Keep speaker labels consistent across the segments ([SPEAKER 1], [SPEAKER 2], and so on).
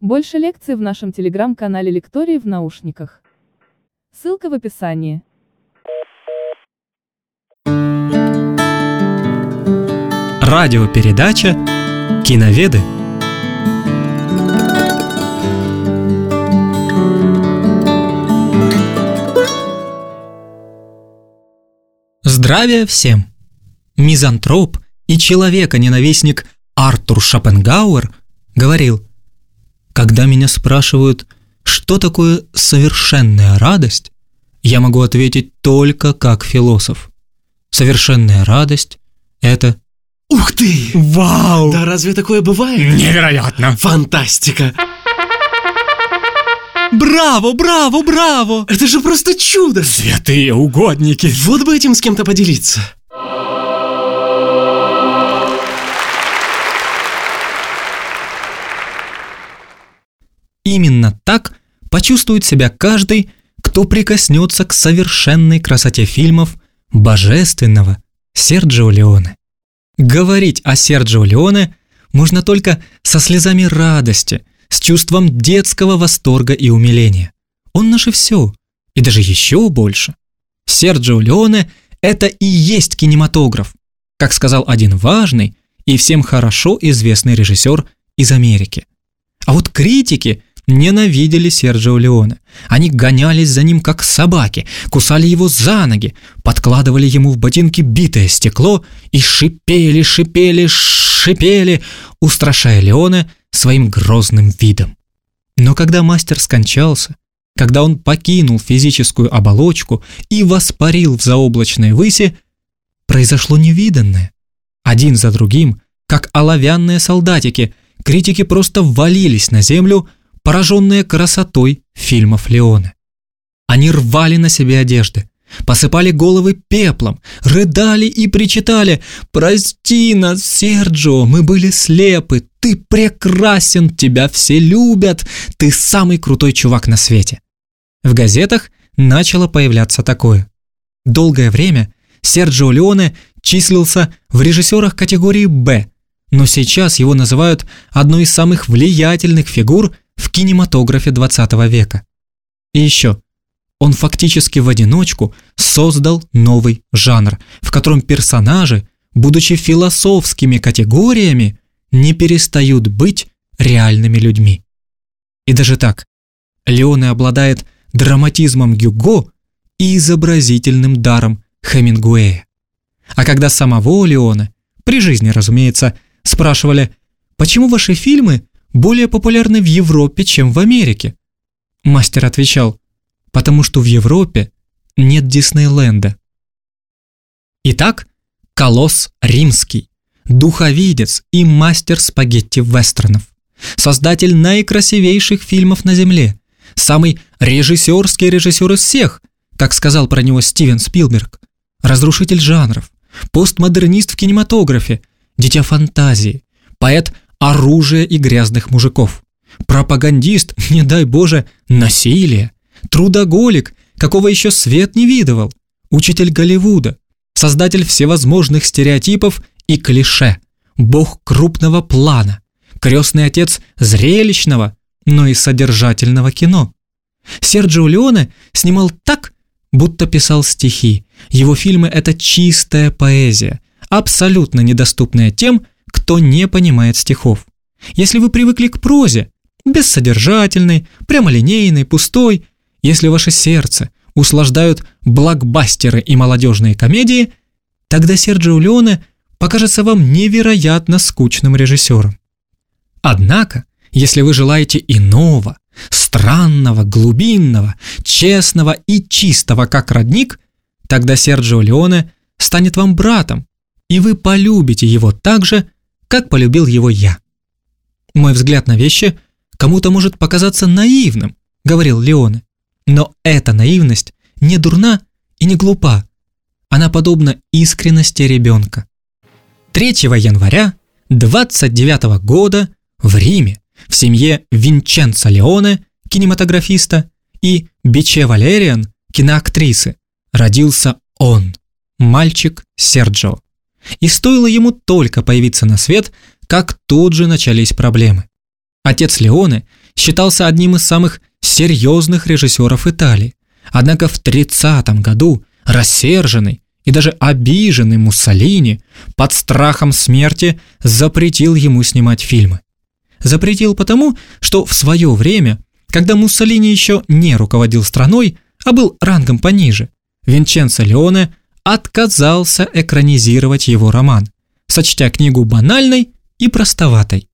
[SPEAKER 1] Больше лекций в нашем телеграм-канале Лектории в наушниках. Ссылка в описании.
[SPEAKER 2] Радиопередача «Киноведы». Здравия всем! Мизантроп и человека-ненавистник Артур Шопенгауэр говорил, «Когда меня спрашивают, что такое совершенная радость, я могу ответить только как философ. Совершенная радость – это
[SPEAKER 3] Ух ты!
[SPEAKER 2] Вау!
[SPEAKER 3] Да разве такое бывает?
[SPEAKER 2] Невероятно!
[SPEAKER 3] Фантастика!
[SPEAKER 2] Браво, браво, браво!
[SPEAKER 3] Это же просто чудо!
[SPEAKER 2] Святые угодники!
[SPEAKER 3] Вот бы этим с кем-то поделиться.
[SPEAKER 2] Именно так почувствует себя каждый, кто прикоснется к совершенной красоте фильмов божественного Серджио Леоне. Говорить о Серджио Леоне можно только со слезами радости, с чувством детского восторга и умиления. Он наше все, и даже еще больше. Серджио Леоне – это и есть кинематограф, как сказал один важный и всем хорошо известный режиссер из Америки. А вот критики ненавидели Серджио Леоне. Они гонялись за ним как собаки, кусали его за ноги, подкладывали ему в ботинки битое стекло и шипели, шипели, шипели, устрашая Леоне своим грозным видом. Но когда мастер скончался, когда он покинул физическую оболочку и воспарил в заоблачной выси, произошло невиданное. Один за другим, как оловянные солдатики, критики просто валились на землю, пораженные красотой фильмов Леоне. Они рвали на себе одежды, посыпали головы пеплом, рыдали и причитали «Прости нас, Серджио, мы были слепы, ты прекрасен, тебя все любят, ты самый крутой чувак на свете». В газетах начало появляться такое. Долгое время Серджио Леоне числился в режиссерах категории «Б», но сейчас его называют одной из самых влиятельных фигур в кинематографе 20 века. И еще, он фактически в одиночку создал новый жанр, в котором персонажи, будучи философскими категориями, не перестают быть реальными людьми. И даже так, Леоне обладает драматизмом Гюго и изобразительным даром Хемингуэя. А когда самого Леона, при жизни, разумеется, спрашивали, почему ваши фильмы более популярны в Европе, чем в Америке, мастер отвечал, потому что в Европе нет Диснейленда. Итак, колосс римский, духовидец и мастер спагетти-вестернов, создатель наикрасивейших фильмов на Земле, самый режиссерский режиссер из всех, как сказал про него Стивен Спилберг, разрушитель жанров, постмодернист в кинематографе, дитя фантазии, поэт оружия и грязных мужиков, пропагандист, не дай боже, насилия, трудоголик, какого еще свет не видывал, учитель Голливуда, создатель всевозможных стереотипов и клише, бог крупного плана, крестный отец зрелищного, но и содержательного кино. Серджио Леоне снимал так, будто писал стихи. Его фильмы – это чистая поэзия, абсолютно недоступная тем, кто не понимает стихов. Если вы привыкли к прозе, бессодержательной, прямолинейной, пустой, если ваше сердце услаждают блокбастеры и молодежные комедии, тогда Серджио Леоне покажется вам невероятно скучным режиссером. Однако, если вы желаете иного, странного, глубинного, честного и чистого, как родник, тогда Серджио Леоне станет вам братом, и вы полюбите его так же, как полюбил его я. Мой взгляд на вещи кому-то может показаться наивным, говорил Леоне. Но эта наивность не дурна и не глупа. Она подобна искренности ребенка. 3 января 29 года в Риме в семье Винченцо Леоне, кинематографиста, и Биче Валериан, киноактрисы, родился он, мальчик Серджио. И стоило ему только появиться на свет, как тут же начались проблемы. Отец Леоне считался одним из самых серьезных режиссеров Италии. Однако в 30 году рассерженный и даже обиженный Муссолини под страхом смерти запретил ему снимать фильмы. Запретил потому, что в свое время, когда Муссолини еще не руководил страной, а был рангом пониже, Винченцо Леоне отказался экранизировать его роман, сочтя книгу банальной и простоватой.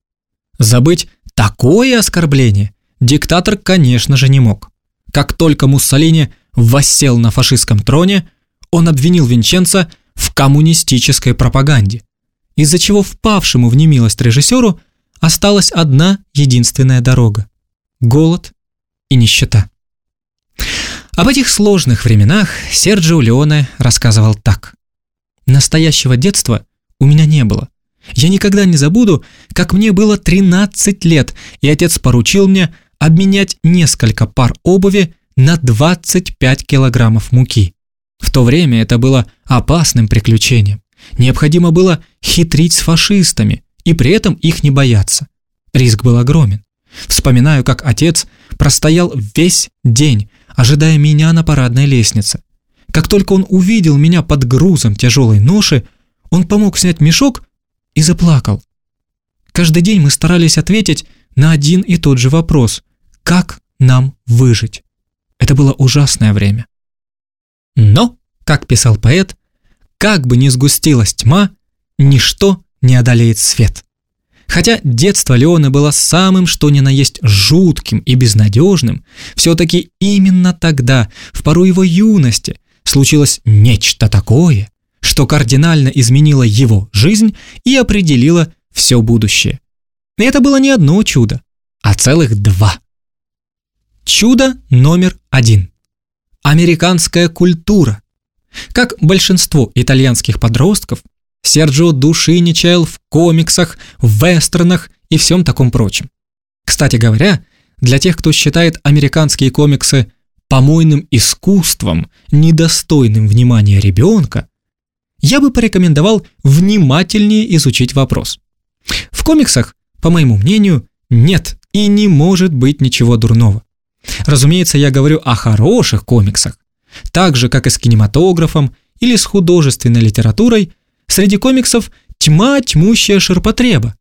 [SPEAKER 2] Забыть такое оскорбление диктатор, конечно же, не мог. Как только Муссолини воссел на фашистском троне, он обвинил Винченца в коммунистической пропаганде, из-за чего впавшему в немилость режиссеру осталась одна единственная дорога – голод и нищета. Об этих сложных временах Серджио Леоне рассказывал так. «Настоящего детства у меня не было. Я никогда не забуду, как мне было 13 лет, и отец поручил мне обменять несколько пар обуви на 25 килограммов муки. В то время это было опасным приключением. Необходимо было хитрить с фашистами и при этом их не бояться. Риск был огромен. Вспоминаю, как отец простоял весь день, ожидая меня на парадной лестнице. Как только он увидел меня под грузом тяжелой ноши, он помог снять мешок и заплакал. Каждый день мы старались ответить на один и тот же вопрос – как нам выжить? Это было ужасное время. Но, как писал поэт, как бы ни сгустилась тьма, ничто не одолеет свет. Хотя детство Леона было самым что ни на есть жутким и безнадежным, все-таки именно тогда, в пору его юности, случилось нечто такое, что кардинально изменило его жизнь и определило все будущее. И это было не одно чудо, а целых два. Чудо номер один. Американская культура. Как большинство итальянских подростков, Серджио души не чаял в комиксах, в вестернах и всем таком прочем. Кстати говоря, для тех, кто считает американские комиксы помойным искусством, недостойным внимания ребенка, я бы порекомендовал внимательнее изучить вопрос. В комиксах, по моему мнению, нет и не может быть ничего дурного. Разумеется, я говорю о хороших комиксах. Так же, как и с кинематографом или с художественной литературой, среди комиксов тьма тьмущая ширпотреба.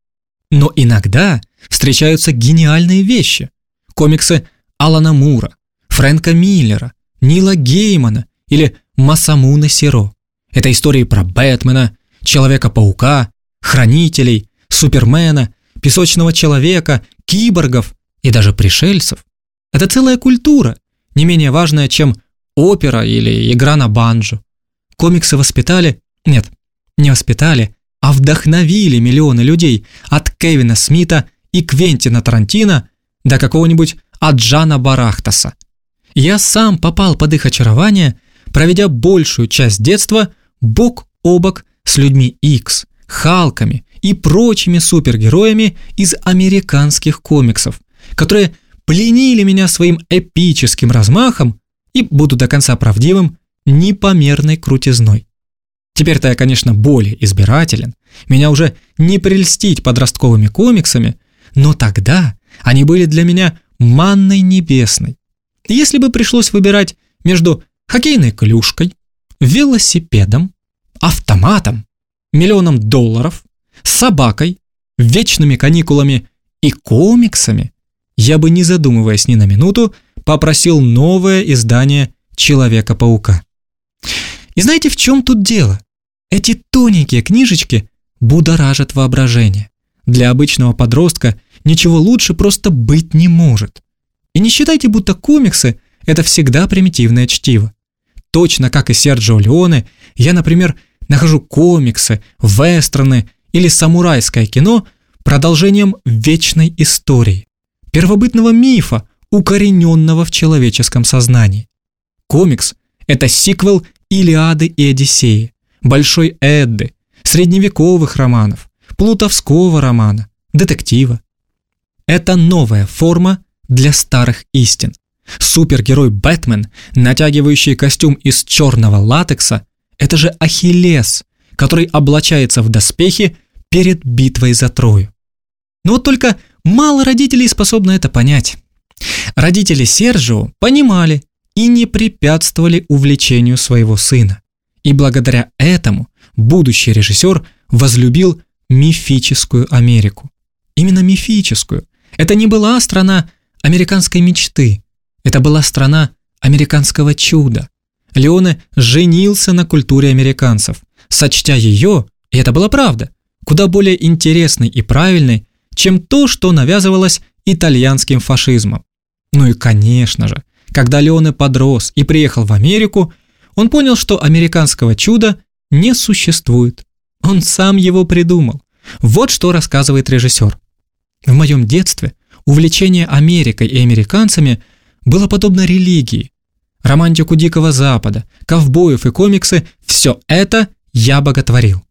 [SPEAKER 2] Но иногда встречаются гениальные вещи. Комиксы Алана Мура, Фрэнка Миллера, Нила Геймана или Масамуна Сиро. Это истории про Бэтмена, Человека-паука, Хранителей, Супермена, Песочного Человека, Киборгов и даже пришельцев. Это целая культура, не менее важная, чем опера или игра на банджо. Комиксы воспитали, нет, не воспитали, а вдохновили миллионы людей от Кевина Смита и Квентина Тарантино до какого-нибудь Аджана Барахтаса. Я сам попал под их очарование, проведя большую часть детства бок о бок с людьми X, Халками и прочими супергероями из американских комиксов, которые пленили меня своим эпическим размахом и, буду до конца правдивым, непомерной крутизной. Теперь-то я, конечно, более избирателен, меня уже не прельстить подростковыми комиксами, но тогда они были для меня манной небесной. Если бы пришлось выбирать между хоккейной клюшкой, велосипедом, автоматом, миллионом долларов, собакой, вечными каникулами и комиксами, я бы, не задумываясь ни на минуту, попросил новое издание Человека-паука. И знаете, в чем тут дело? Эти тоненькие книжечки будоражат воображение. Для обычного подростка ничего лучше просто быть не может. И не считайте, будто комиксы – это всегда примитивное чтиво. Точно как и Серджио Леоне, я, например, нахожу комиксы, вестерны или самурайское кино продолжением вечной истории, первобытного мифа, укорененного в человеческом сознании. Комикс – это сиквел Илиады и Одиссеи, Большой Эдды, средневековых романов, плутовского романа, детектива. Это новая форма для старых истин. Супергерой Бэтмен, натягивающий костюм из черного латекса, это же Ахиллес, который облачается в доспехи перед битвой за Трою. Но вот только мало родителей способны это понять. Родители Сержио понимали и не препятствовали увлечению своего сына. И благодаря этому будущий режиссер возлюбил мифическую Америку. Именно мифическую. Это не была страна американской мечты. Это была страна американского чуда. Леоне женился на культуре американцев, сочтя ее, и это была правда, куда более интересной и правильной, чем то, что навязывалось итальянским фашизмом. Ну и конечно же, когда Леоне подрос и приехал в Америку, он понял, что американского чуда не существует. Он сам его придумал. Вот что рассказывает режиссер. В моем детстве увлечение Америкой и американцами было подобно религии. Романтику Дикого Запада, ковбоев и комиксы – все это я боготворил.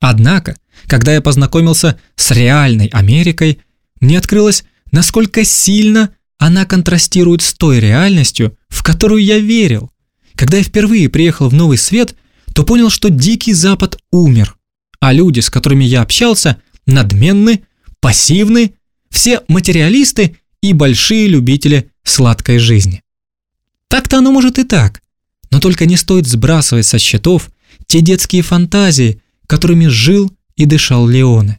[SPEAKER 2] Однако, когда я познакомился с реальной Америкой, мне открылось, насколько сильно она контрастирует с той реальностью, в которую я верил. Когда я впервые приехал в Новый Свет, то понял, что Дикий Запад умер, а люди, с которыми я общался, надменны, пассивны, все материалисты и большие любители сладкой жизни. Так-то оно может и так, но только не стоит сбрасывать со счетов те детские фантазии, которыми жил и дышал Леоне.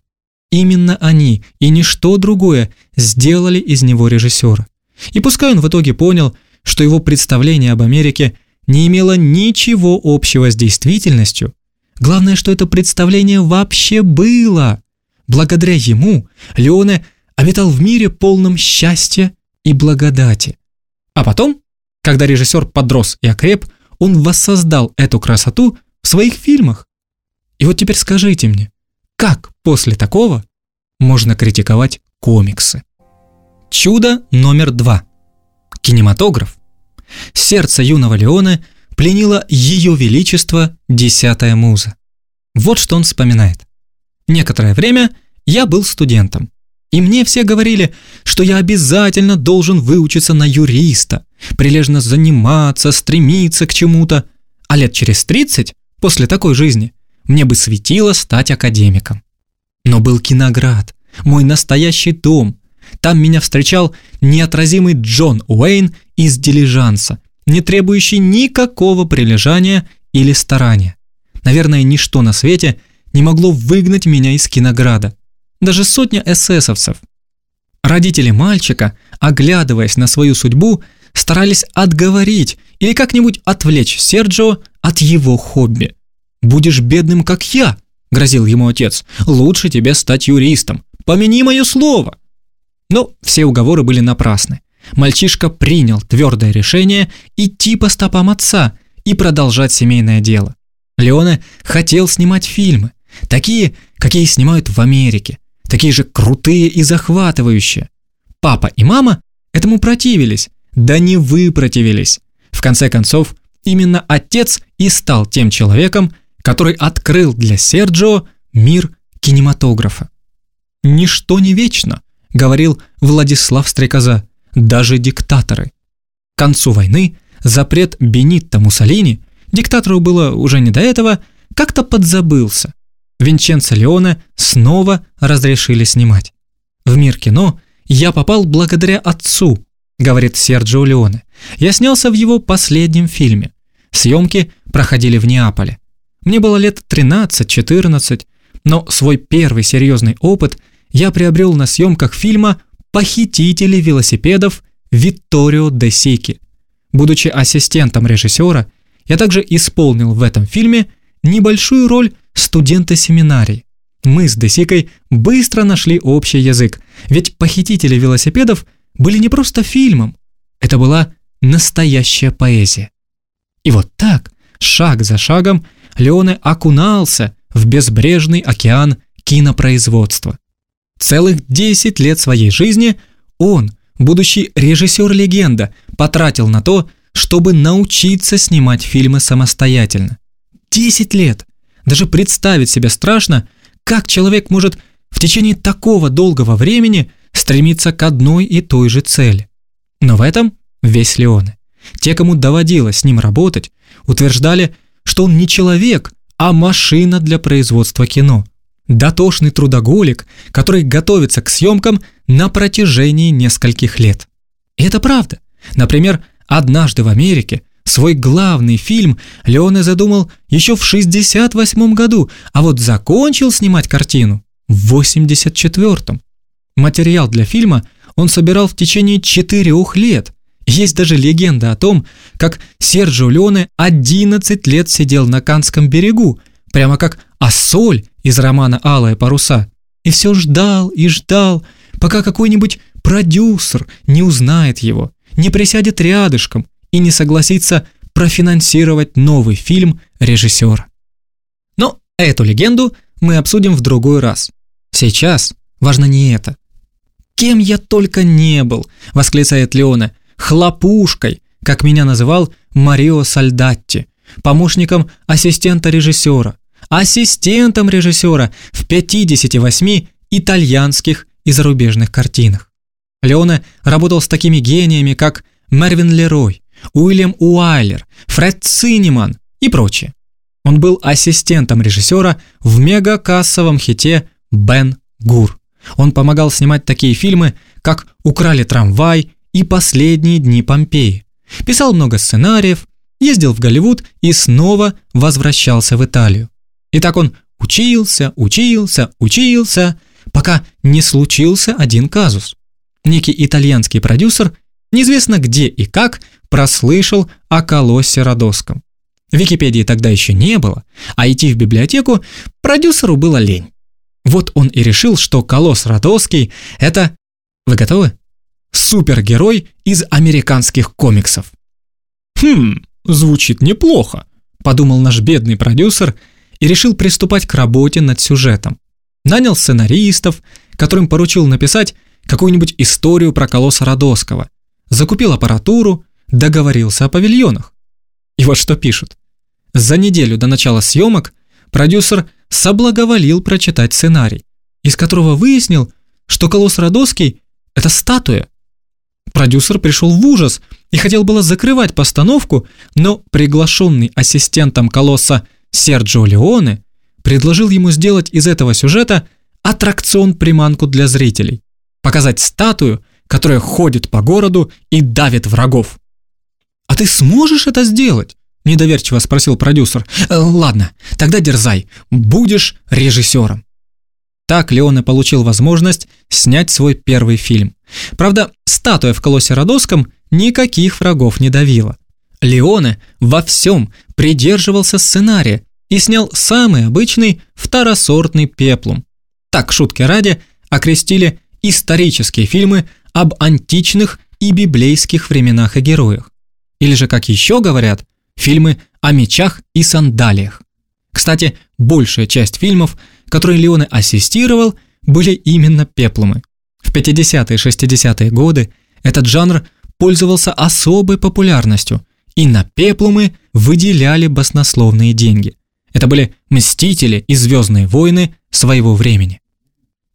[SPEAKER 2] Именно они и ничто другое сделали из него режиссера. И пускай он в итоге понял, что его представление об Америке не имело ничего общего с действительностью, главное, что это представление вообще было. Благодаря ему Леоне обитал в мире полном счастья и благодати. А потом, когда режиссер подрос и окреп, он воссоздал эту красоту в своих фильмах. И вот теперь скажите мне, как после такого можно критиковать комиксы? Чудо номер два. Кинематограф. Сердце юного Леона пленило ее величество десятая муза. Вот что он вспоминает. Некоторое время я был студентом. И мне все говорили, что я обязательно должен выучиться на юриста, прилежно заниматься, стремиться к чему-то. А лет через 30, после такой жизни, мне бы светило стать академиком. Но был Киноград, мой настоящий дом. Там меня встречал неотразимый Джон Уэйн из «Дилижанса», не требующий никакого прилежания или старания. Наверное, ничто на свете не могло выгнать меня из Кинограда. Даже сотня эсэсовцев. Родители мальчика, оглядываясь на свою судьбу, старались отговорить или как-нибудь отвлечь Серджио от его хобби. «Будешь бедным, как я», – грозил ему отец, – «лучше тебе стать юристом. Помяни мое слово». Но все уговоры были напрасны. Мальчишка принял твердое решение идти по стопам отца и продолжать семейное дело. Леоне хотел снимать фильмы, такие, какие снимают в Америке, такие же крутые и захватывающие. Папа и мама этому противились, да не вы противились. В конце концов, именно отец и стал тем человеком, который открыл для Серджио мир кинематографа. «Ничто не вечно», — говорил Владислав Стрекоза, — «даже диктаторы». К концу войны запрет Бенитто Муссолини, диктатору было уже не до этого, как-то подзабылся. Винченцо Леоне снова разрешили снимать. В мир кино я попал благодаря отцу, говорит Серджио Леоне. Я снялся в его последнем фильме. Съемки проходили в Неаполе. Мне было лет 13-14, но свой первый серьезный опыт я приобрел на съемках фильма «Похитители велосипедов» Витторио де Сики. Будучи ассистентом режиссера, я также исполнил в этом фильме небольшую роль студента семинарии. Мы с Десикой быстро нашли общий язык, ведь «Похитители велосипедов» были не просто фильмом, это была настоящая поэзия. И вот так, шаг за шагом, Леоне окунался в безбрежный океан кинопроизводства. Целых 10 лет своей жизни он, будущий режиссер-легенда, потратил на то, чтобы научиться снимать фильмы самостоятельно. 10 лет! Даже представить себе страшно, как человек может в течение такого долгого времени стремиться к одной и той же цели. Но в этом весь Леоне. Те, кому доводилось с ним работать, утверждали, что он не человек, а машина для производства кино. Дотошный трудоголик, который готовится к съемкам на протяжении нескольких лет. Это правда. Например, однажды в Америке свой главный фильм Леоне задумал еще в 68 году, а вот закончил снимать картину в 84-м. Материал для фильма он собирал в течение четырех лет. Есть даже легенда о том, как Серджио Леоне 11 лет сидел на Канском берегу, прямо как Ассоль из романа «Алые паруса». И все ждал и ждал, пока какой-нибудь продюсер не узнает его, не присядет рядышком и не согласится профинансировать новый фильм режиссера. Но эту легенду мы обсудим в другой раз. Сейчас важно не это. «Кем я только не был!» – восклицает Леона. «Хлопушкой!» как меня называл Марио Сальдатти, помощником ассистента режиссера, ассистентом режиссера в 58 итальянских и зарубежных картинах. Леоне работал с такими гениями, как Мервин Лерой, Уильям Уайлер, Фред Цинеман и прочие. Он был ассистентом режиссера в мегакассовом хите «Бен Гур». Он помогал снимать такие фильмы, как «Украли трамвай» и «Последние дни Помпеи». Писал много сценариев, ездил в Голливуд и снова возвращался в Италию. И так он учился, учился, учился, пока не случился один казус. Некий итальянский продюсер, неизвестно где и как, прослышал о колоссе Родосском. Википедии тогда еще не было, а идти в библиотеку продюсеру было лень. Вот он и решил, что колосс Родосский – это... Вы готовы? Супергерой из американских комиксов. «Хм, звучит неплохо», – подумал наш бедный продюсер и решил приступать к работе над сюжетом. Нанял сценаристов, которым поручил написать какую-нибудь историю про колосса Родосского, закупил аппаратуру, договорился о павильонах. И вот что пишут. За неделю до начала съемок продюсер соблаговолил прочитать сценарий, из которого выяснил, что колосс Родосский – это статуя. Продюсер пришел в ужас и хотел было закрывать постановку, но приглашенный ассистентом колосса Серджио Леоне предложил ему сделать из этого сюжета аттракцион-приманку для зрителей, показать статую, которая ходит по городу и давит врагов. «А ты сможешь это сделать?» – недоверчиво спросил продюсер. «Э, «Ладно, тогда дерзай, будешь режиссером». Так Леоне получил возможность снять свой первый фильм. Правда, статуя в колоссе Родосском никаких врагов не давила. Леоне во всем придерживался сценария и снял самый обычный второсортный пеплум. Так, шутки ради, окрестили исторические фильмы об античных и библейских временах и героях. Или же, как еще говорят, фильмы о мечах и сандалиях. Кстати, большая часть фильмов, которые Леоне ассистировал, были именно пеплумы. В 50-е и 60-е годы этот жанр пользовался особой популярностью, и на пеплумы выделяли баснословные деньги. Это были мстители и звездные войны своего времени.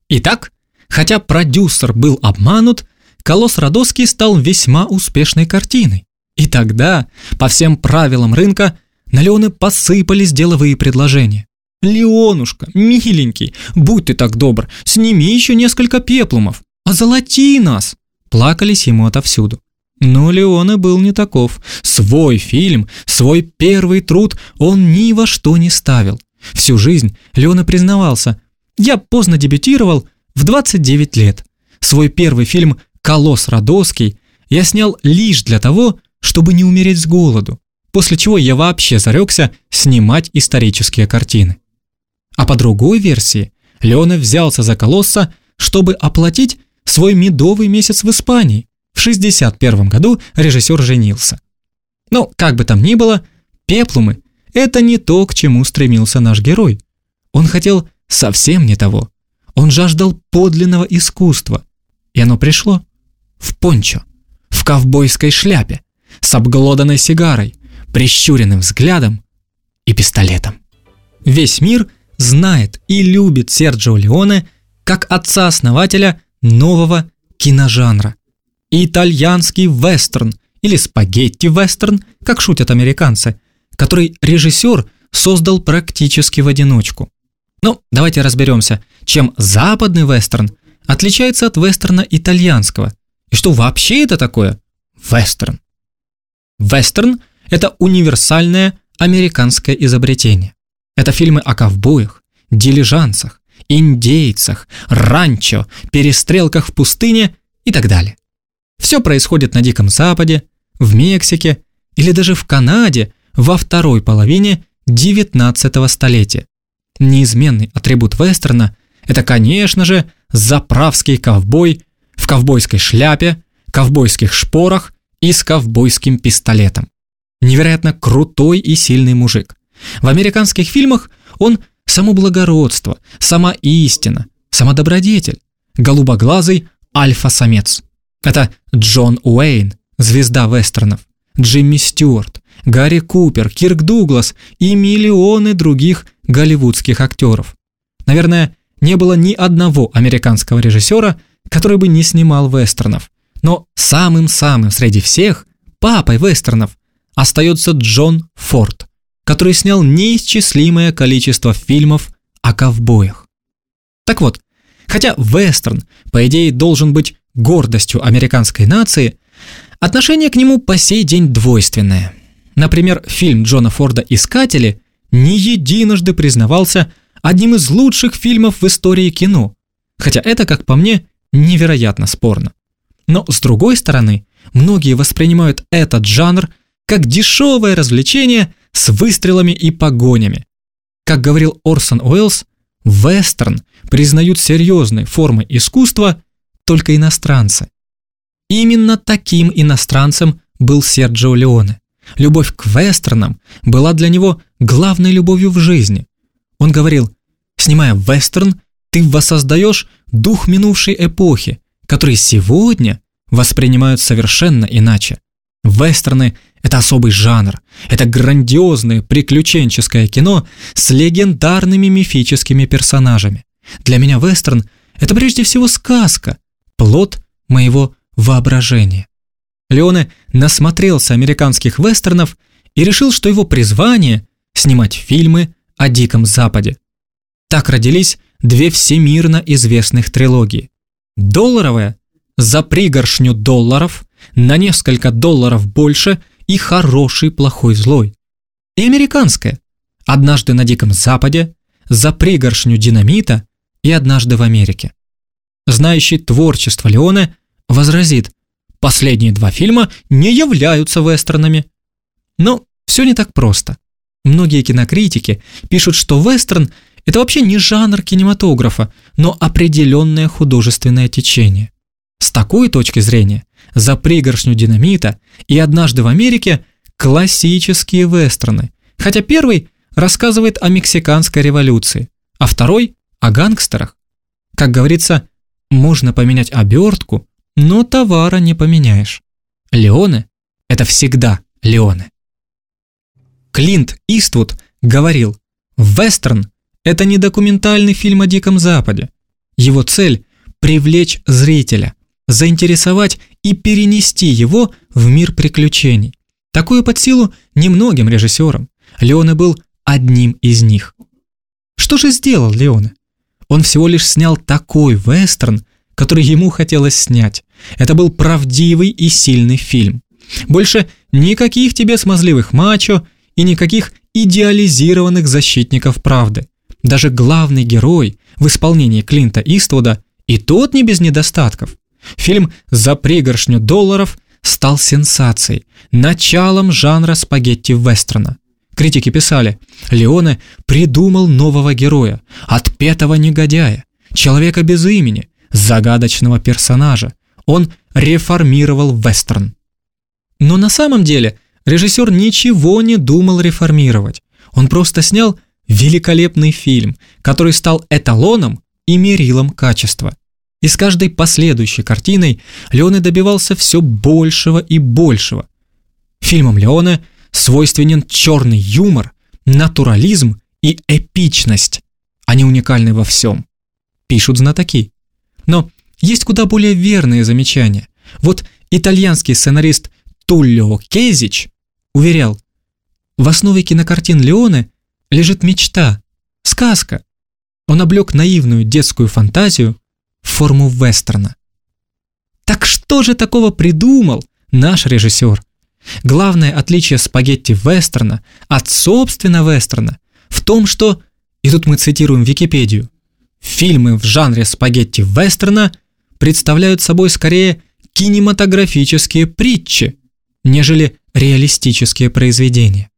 [SPEAKER 2] Итак, хотя продюсер был обманут, Колосс Родоский стал весьма успешной картиной. И тогда, по всем правилам рынка, на Леоны посыпались деловые предложения. «Леонушка, миленький, будь ты так добр, сними еще несколько пеплумов, озолоти нас!» Плакались ему отовсюду. Но Леона был не таков. Свой фильм, свой первый труд он ни во что не ставил. Всю жизнь Леона признавался, «Я поздно дебютировал, в 29 лет. Свой первый фильм «Колосс Родоский» я снял лишь для того, чтобы не умереть с голоду, после чего я вообще зарекся снимать исторические картины. А по другой версии, Леона взялся за колосса, чтобы оплатить свой медовый месяц в Испании. В 61 году режиссер женился. Но, как бы там ни было, пеплумы – это не то, к чему стремился наш герой. Он хотел совсем не того. Он жаждал подлинного искусства. И оно пришло. В пончо, в ковбойской шляпе, с обглоданной сигарой, прищуренным взглядом и пистолетом. Весь мир знает и любит Серджио Леоне как отца-основателя нового киножанра. Итальянский вестерн или спагетти-вестерн, как шутят американцы, который режиссер создал практически в одиночку. Ну, давайте разберемся, чем западный вестерн отличается от вестерна итальянского. И что вообще это такое вестерн? Вестерн – это универсальное американское изобретение. Это фильмы о ковбоях, дилижансах, индейцах, ранчо, перестрелках в пустыне и так далее. Все происходит на Диком Западе, в Мексике или даже в Канаде во второй половине 19 столетия. Неизменный атрибут вестерна – это, конечно же, заправский ковбой в ковбойской шляпе, ковбойских шпорах и с ковбойским пистолетом. Невероятно крутой и сильный мужик. В американских фильмах он само благородство, сама истина, сама добродетель, голубоглазый альфа-самец. Это Джон Уэйн, звезда вестернов, Джимми Стюарт, Гарри Купер, Кирк Дуглас и миллионы других голливудских актеров. Наверное, не было ни одного американского режиссера, который бы не снимал вестернов. Но самым-самым среди всех, папой вестернов, остается Джон Форд, который снял неисчислимое количество фильмов о ковбоях. Так вот, хотя вестерн, по идее, должен быть гордостью американской нации, отношение к нему по сей день двойственное. Например, фильм Джона Форда «Искатели» не единожды признавался одним из лучших фильмов в истории кино, хотя это, как по мне, невероятно спорно. Но с другой стороны, многие воспринимают этот жанр как дешевое развлечение с выстрелами и погонями. Как говорил Орсон Уэллс, вестерн признают серьезной формой искусства только иностранцы. Именно таким иностранцем был Серджио Леоне. Любовь к вестернам была для него главной любовью в жизни. Он говорил, снимая вестерн, ты воссоздаешь дух минувшей эпохи, который сегодня воспринимают совершенно иначе. Вестерны – это особый жанр, это грандиозное приключенческое кино с легендарными мифическими персонажами. Для меня вестерн – это прежде всего сказка, плод моего воображения. Леоне насмотрелся американских вестернов и решил, что его призвание – снимать фильмы о Диком Западе. Так родились две всемирно известных трилогии. Долларовая – за пригоршню долларов, на несколько долларов больше и хороший, плохой, злой. И американская – однажды на Диком Западе, за пригоршню динамита и однажды в Америке. Знающий творчество Леоне возразит – Последние два фильма не являются вестернами. Но все не так просто. Многие кинокритики пишут, что вестерн – это вообще не жанр кинематографа, но определенное художественное течение. С такой точки зрения, за пригоршню динамита и однажды в Америке классические вестерны, хотя первый рассказывает о мексиканской революции, а второй – о гангстерах. Как говорится, можно поменять обертку, но товара не поменяешь. Леоне – это всегда Леоне. Клинт Иствуд говорил, вестерн – это не документальный фильм о Диком Западе. Его цель – привлечь зрителя, заинтересовать и перенести его в мир приключений. Такое под силу немногим режиссерам. Леоне был одним из них. Что же сделал Леоне? Он всего лишь снял такой вестерн, который ему хотелось снять. Это был правдивый и сильный фильм. Больше никаких тебе смазливых мачо и никаких идеализированных защитников правды. Даже главный герой в исполнении Клинта Иствуда и тот не без недостатков. Фильм «За пригоршню долларов» стал сенсацией, началом жанра спагетти-вестерна. Критики писали, Леоне придумал нового героя, отпетого негодяя, человека без имени, загадочного персонажа. Он реформировал вестерн. Но на самом деле режиссер ничего не думал реформировать. Он просто снял великолепный фильм, который стал эталоном и мерилом качества. И с каждой последующей картиной Леоне добивался все большего и большего. Фильмам Леоне свойственен черный юмор, натурализм и эпичность. Они уникальны во всем. Пишут знатоки. Но есть куда более верные замечания. Вот итальянский сценарист Туллио Кезич уверял, в основе кинокартин Леоне лежит мечта, сказка. Он облег наивную детскую фантазию в форму вестерна. Так что же такого придумал наш режиссер? Главное отличие спагетти-вестерна от собственно вестерна в том, что, и тут мы цитируем Википедию, фильмы в жанре спагетти-вестерна представляют собой скорее кинематографические притчи, нежели реалистические произведения.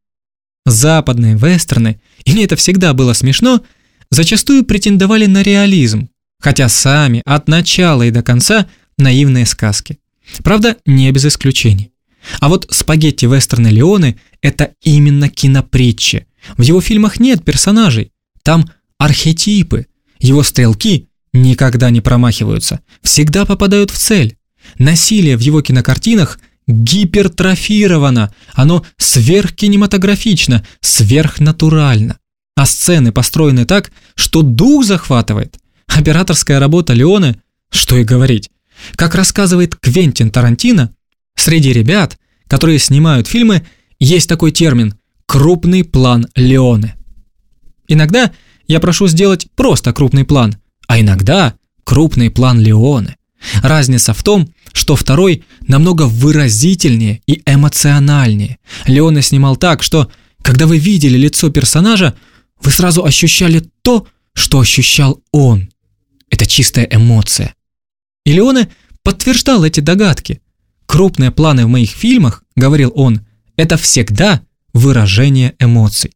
[SPEAKER 2] Западные вестерны, и мне это всегда было смешно, зачастую претендовали на реализм, хотя сами от начала и до конца наивные сказки. Правда, не без исключений. А вот спагетти вестерны Леоны – это именно кинопритчи. В его фильмах нет персонажей, там архетипы. Его стрелки никогда не промахиваются, всегда попадают в цель. Насилие в его кинокартинах гипертрофировано, оно сверхкинематографично, сверхнатурально. А сцены построены так, что дух захватывает. Операторская работа Леоны, что и говорить. Как рассказывает Квентин Тарантино, среди ребят, которые снимают фильмы, есть такой термин «крупный план Леоны». Иногда я прошу сделать просто крупный план, а иногда крупный план Леоны. Разница в том, что второй намного выразительнее и эмоциональнее. Леоне снимал так, что, когда вы видели лицо персонажа, вы сразу ощущали то, что ощущал он. Это чистая эмоция. И Леоне подтверждал эти догадки. Крупные планы в моих фильмах, говорил он, это всегда выражение эмоций.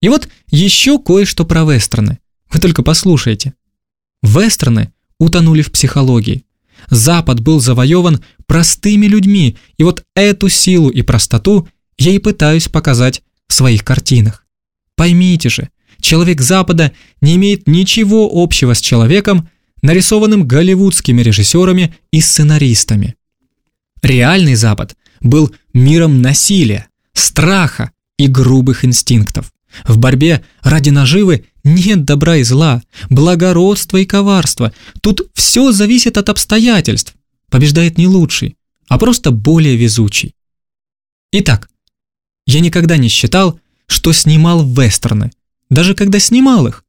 [SPEAKER 2] И вот еще кое-что про вестерны. Вы только послушайте. Вестерны утонули в психологии. Запад был завоеван простыми людьми, и вот эту силу и простоту я и пытаюсь показать в своих картинах. Поймите же, человек Запада не имеет ничего общего с человеком, нарисованным голливудскими режиссерами и сценаристами. Реальный Запад был миром насилия, страха и грубых инстинктов. В борьбе ради наживы нет добра и зла, благородства и коварства. Тут все зависит от обстоятельств. Побеждает не лучший, а просто более везучий. Итак, я никогда не считал, что снимал вестерны, даже когда снимал их.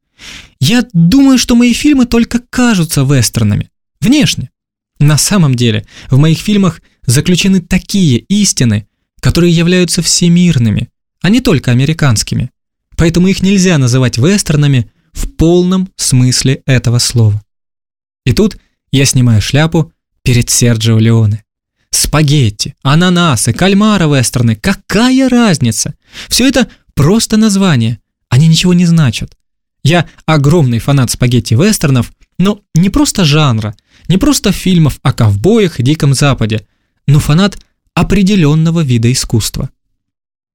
[SPEAKER 2] Я думаю, что мои фильмы только кажутся вестернами, внешне. На самом деле, в моих фильмах заключены такие истины, которые являются всемирными, а не только американскими. Поэтому их нельзя называть вестернами в полном смысле этого слова. И тут я снимаю шляпу перед Серджио Леоне. Спагетти, ананасы, кальмара вестерны, какая разница? Все это просто название, они ничего не значат. Я огромный фанат спагетти-вестернов, но не просто жанра, не просто фильмов о ковбоях и Диком Западе, но фанат определенного вида искусства.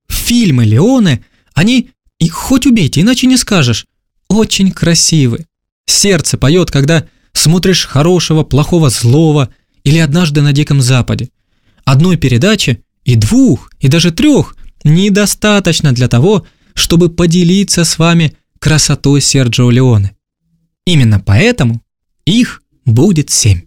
[SPEAKER 2] Фильмы Леоне, они, и хоть убейте, иначе не скажешь, очень красивы. Сердце поет, когда смотришь хорошего, плохого, злого или однажды на Диком Западе. Одной передачи и двух, и даже трех недостаточно для того, чтобы поделиться с вами красотой Серджио Леоне. Именно поэтому их будет семь.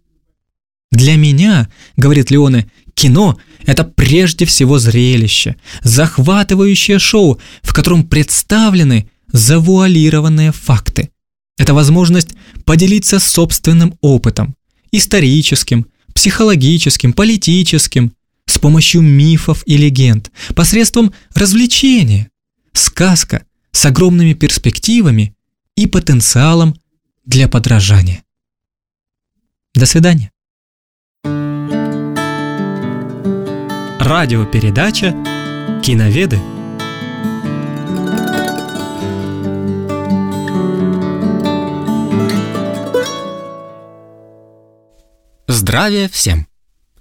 [SPEAKER 2] Для меня, говорит Леоне, кино – это прежде всего зрелище, захватывающее шоу, в котором представлены завуалированные факты. Это возможность поделиться собственным опытом, историческим, психологическим, политическим, с помощью мифов и легенд, посредством развлечения. Сказка с огромными перспективами и потенциалом для подражания. До свидания. Радиопередача «Киноведы»
[SPEAKER 4] Здравия всем!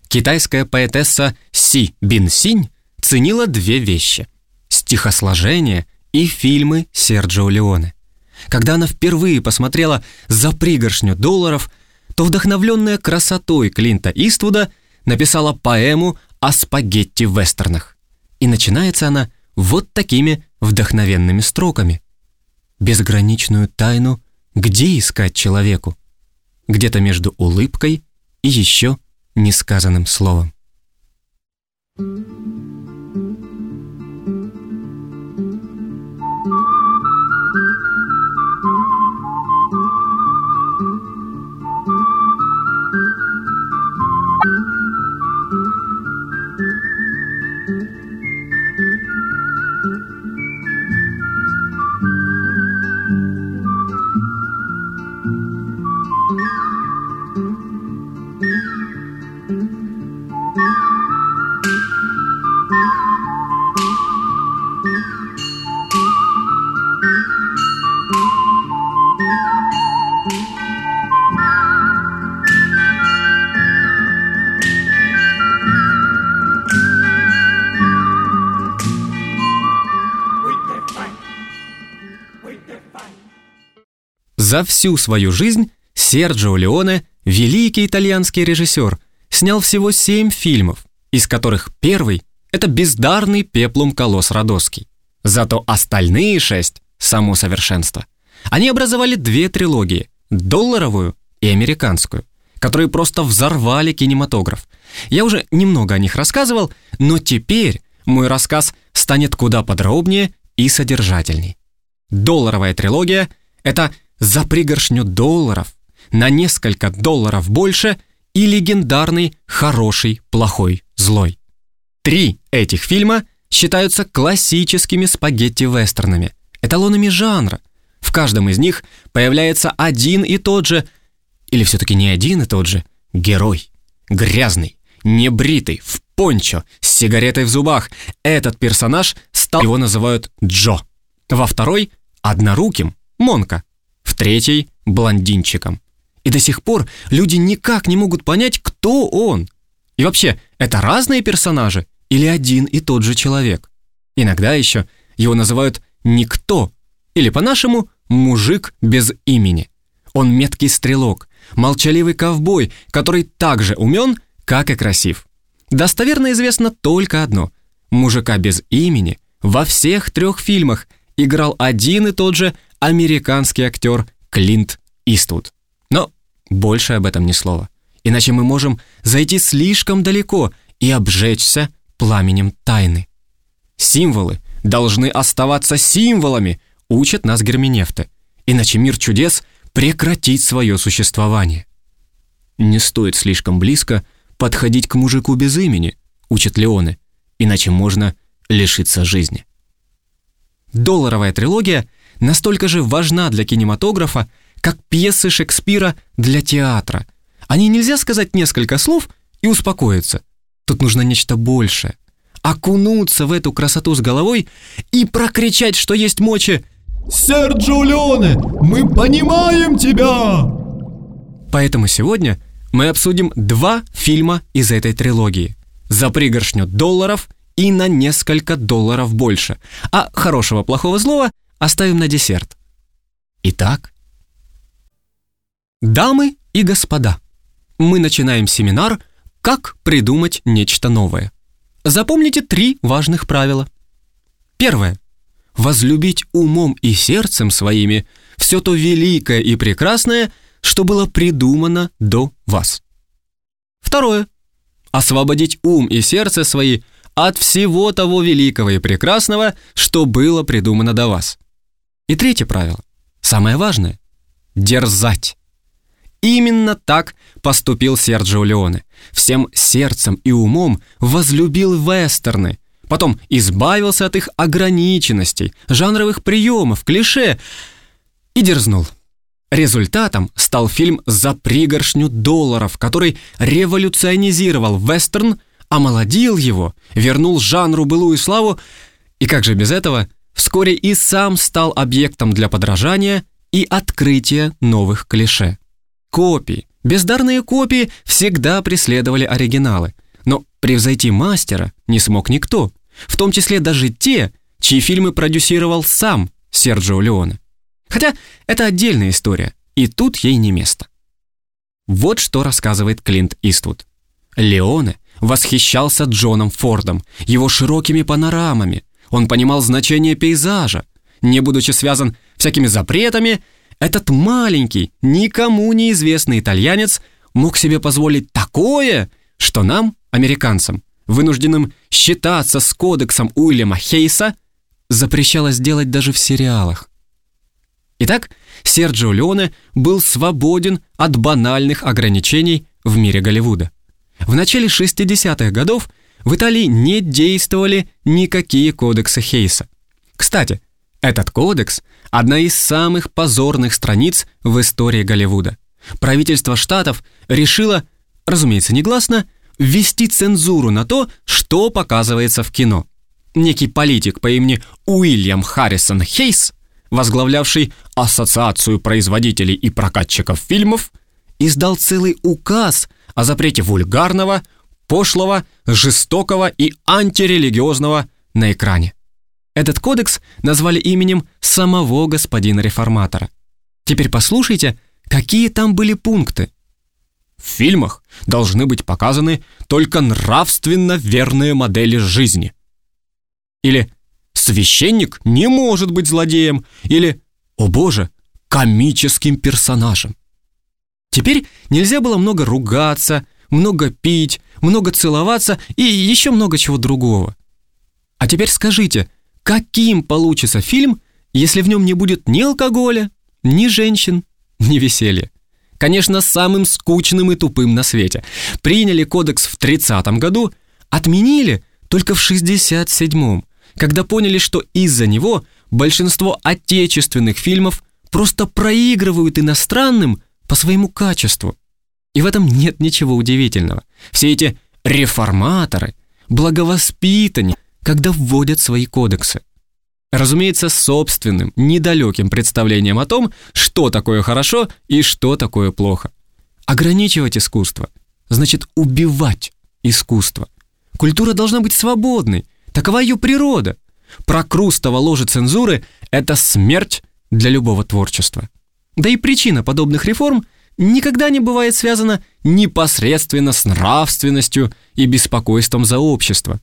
[SPEAKER 4] Китайская поэтесса Си Бин Синь ценила две вещи – стихосложение и фильмы Серджио Леоне. Когда она впервые посмотрела «За пригоршню долларов», то вдохновленная красотой Клинта Иствуда написала поэму о спагетти-вестернах. И начинается она вот такими вдохновенными строками. Безграничную тайну где искать человеку? Где-то между улыбкой и еще несказанным словом.
[SPEAKER 2] За всю свою жизнь Серджио Леоне, великий итальянский режиссер, снял всего семь фильмов, из которых первый – это бездарный пеплум колосс Родоский. Зато остальные шесть – само совершенство. Они образовали две трилогии – долларовую и американскую, которые просто взорвали кинематограф. Я уже немного о них рассказывал, но теперь мой рассказ станет куда подробнее и содержательней. Долларовая трилогия – это за пригоршню долларов, на несколько долларов больше и легендарный «Хороший, плохой, злой». Три этих фильма считаются классическими спагетти-вестернами, эталонами жанра. В каждом из них появляется один и тот же, или все-таки не один и тот же, герой. Грязный, небритый, в пончо, с сигаретой в зубах. Этот персонаж стал, его называют Джо. Во второй – одноруким, Монка. В третьей – блондинчиком. И до сих пор люди никак не могут понять, кто он. И вообще, это разные персонажи или один и тот же человек? Иногда еще его называют «никто» или по-нашему «мужик без имени». Он меткий стрелок, молчаливый ковбой, который так же умен, как и красив. Достоверно известно только одно. Мужика без имени во всех трех фильмах играл один и тот же американский актер Клинт Иствуд. Но больше об этом ни слова. Иначе мы можем зайти слишком далеко и обжечься пламенем тайны. Символы должны оставаться символами, учат нас герменевты. Иначе мир чудес прекратит свое существование. Не стоит слишком близко подходить к мужику без имени, учат Леоны, иначе можно лишиться жизни. Долларовая трилогия настолько же важна для кинематографа, как пьесы Шекспира для театра. О ней нельзя сказать несколько слов и успокоиться. Тут нужно нечто большее. Окунуться в эту красоту с головой и прокричать, что есть мочи
[SPEAKER 3] Серджио Леоне, мы понимаем тебя!
[SPEAKER 2] Поэтому сегодня мы обсудим два фильма из этой трилогии. «За пригоршню долларов» и «На несколько долларов больше». А хорошего, плохого, злого оставим на десерт. Итак, дамы и господа, мы начинаем семинар «Как придумать нечто новое». Запомните три важных правила. Первое. Возлюбить умом и сердцем своими все то великое и прекрасное, что было придумано до вас. Второе. Освободить ум и сердце свои от всего того великого и прекрасного, что было придумано до вас. И третье правило, самое важное – дерзать. Именно так поступил Серджио Леоне. Всем сердцем и умом возлюбил вестерны, потом избавился от их ограниченностей, жанровых приемов, клише и дерзнул. Результатом стал фильм «За пригоршню долларов», который революционизировал вестерн, омолодил его, вернул жанру былую славу и, как же без этого, вскоре и сам стал объектом для подражания и открытия новых клише. Копии, бездарные копии всегда преследовали оригиналы, но превзойти мастера не смог никто, в том числе даже те, чьи фильмы продюсировал сам Серджио Леоне. Хотя это отдельная история, и тут ей не место. Вот что рассказывает Клинт Иствуд. Леоне восхищался Джоном Фордом, его широкими панорамами. Он понимал значение пейзажа. Не будучи связан всякими запретами, этот маленький, никому неизвестный итальянец мог себе позволить такое, что нам, американцам, вынужденным считаться с кодексом Уильяма Хейса, запрещалось делать даже в сериалах. Итак, Серджио Леоне был свободен от банальных ограничений в мире Голливуда. В начале 60-х годов в Италии не действовали никакие кодексы Хейса. Кстати, этот кодекс – одна из самых позорных страниц в истории Голливуда. Правительство штатов решило, разумеется, негласно, ввести цензуру на то, что показывается в кино. Некий политик по имени Уильям Харрисон Хейс возглавлявший Ассоциацию производителей и прокатчиков фильмов, издал целый указ о запрете вульгарного, пошлого, жестокого и антирелигиозного на экране. Этот кодекс назвали именем самого господина реформатора. Теперь послушайте, какие там были пункты. В фильмах должны быть показаны только нравственно верные модели жизни. Или священник не может быть злодеем. Или, о боже, комическим персонажем. Теперь нельзя было много ругаться, много пить, много целоваться и еще много чего другого. А теперь скажите, каким получится фильм, если в нем не будет ни алкоголя, ни женщин, ни веселья? Конечно, самым скучным и тупым на свете. Приняли кодекс в 30-м году, отменили только в 67-м, когда поняли, что из-за него большинство отечественных фильмов просто проигрывают иностранным по своему качеству. И в этом нет ничего удивительного. Все эти реформаторы, благовоспитаннее, когда вводят свои кодексы. Разумеется, собственным, недалеким представлением о том, что такое хорошо и что такое плохо. Ограничивать искусство значит убивать искусство. Культура должна быть свободной, такова ее природа. Прокрустово ложе цензуры – это смерть для любого творчества. Да и причина подобных реформ никогда не бывает связана непосредственно с нравственностью и беспокойством за общество.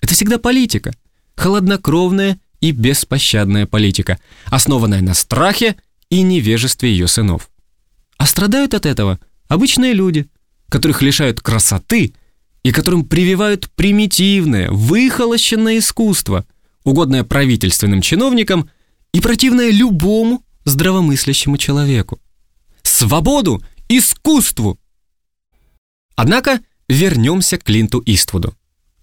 [SPEAKER 2] Это всегда политика, холоднокровная и беспощадная политика, основанная на страхе и невежестве ее сынов. А страдают от этого обычные люди, которых лишают красоты и которым прививают примитивное, выхолощенное искусство, угодное правительственным чиновникам и противное любому здравомыслящему человеку. Свободу искусству! Однако вернемся к Клинту Иствуду.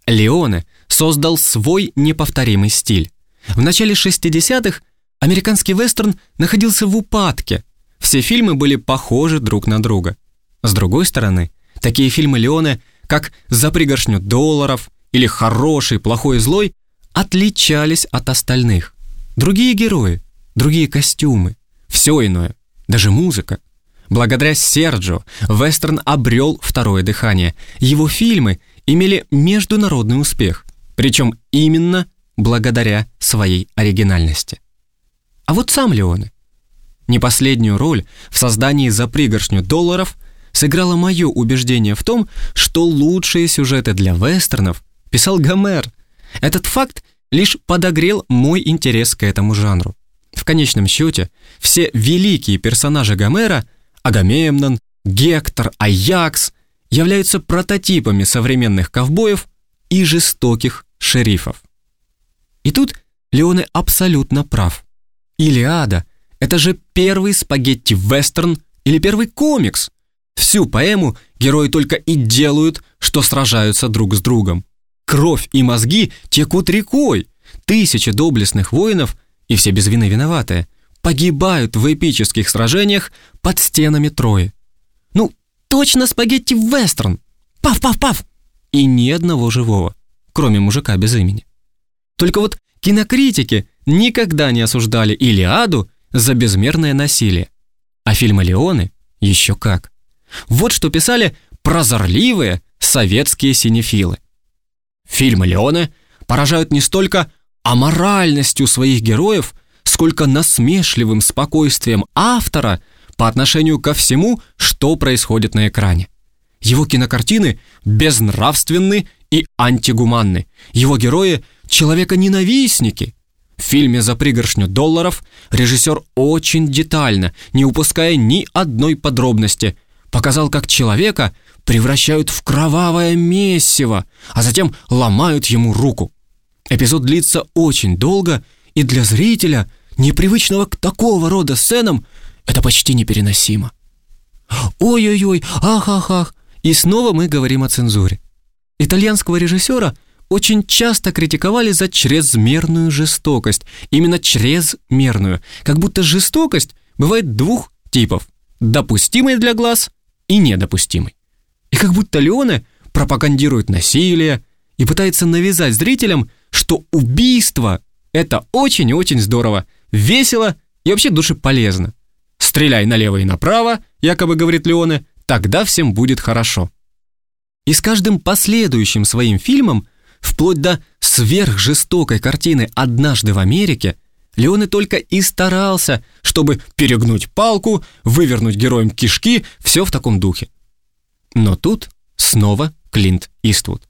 [SPEAKER 2] Леоне создал свой неповторимый стиль. В начале 60-х американский вестерн находился в упадке. Все фильмы были похожи друг на друга. С другой стороны, такие фильмы Леоне, как «За пригоршню долларов» или «Хороший, плохой, злой» отличались от остальных. Другие герои, другие костюмы, все иное, даже музыка. Благодаря Серджо вестерн обрел второе дыхание. Его фильмы имели международный успех, причем именно благодаря своей оригинальности. А вот сам Леоне. Не последнюю роль в создании «За пригоршню долларов» сыграло мое убеждение в том, что лучшие сюжеты для вестернов писал Гомер. Этот факт лишь подогрел мой интерес к этому жанру. В конечном счете, все великие персонажи Гомера – Агамемнон, Гектор, Аякс – являются прототипами современных ковбоев и жестоких шерифов. И тут Леоне абсолютно прав. «Илиада» — это же первый спагетти-вестерн или первый комикс. Всю поэму герои только и делают, что сражаются друг с другом. Кровь и мозги текут рекой. Тысячи доблестных воинов, и все без вины виноватые, погибают в эпических сражениях под стенами Трои. Ну, точно спагетти-вестерн! Пав-пав-пав! И ни одного живого, кроме мужика без имени. Только вот кинокритики никогда не осуждали Илиаду за безмерное насилие. А фильмы Леоны еще как. Вот что писали прозорливые советские синефилы. Фильмы Леоны поражают не столько аморальностью своих героев, сколько насмешливым спокойствием автора по отношению ко всему, что происходит на экране. Его кинокартины безнравственны и антигуманны. Его герои – человека-ненавистники. В фильме «За пригоршню долларов» режиссер очень детально, не упуская ни одной подробности, показал, как человека превращают в кровавое месиво, а затем ломают ему руку. Эпизод длится очень долго, и для зрителя, непривычного к такого рода сценам, это почти непереносимо. Ой-ой-ой, ах-ах-ах. И снова мы говорим о цензуре. Итальянского режиссера очень часто критиковали за чрезмерную жестокость. Именно чрезмерную. Как будто жестокость бывает двух типов. Допустимой для глаз и недопустимой. И как будто Леоне пропагандирует насилие и пытается навязать зрителям, что убийство – это очень и очень здорово, весело и вообще душеполезно. Стреляй налево и направо, якобы говорит Леоне, тогда всем будет хорошо. И с каждым последующим своим фильмом, вплоть до сверхжестокой картины «Однажды в Америке», Леоне только и старался, чтобы перегнуть палку, вывернуть героям кишки, все в таком духе. Но тут снова Клинт Иствуд.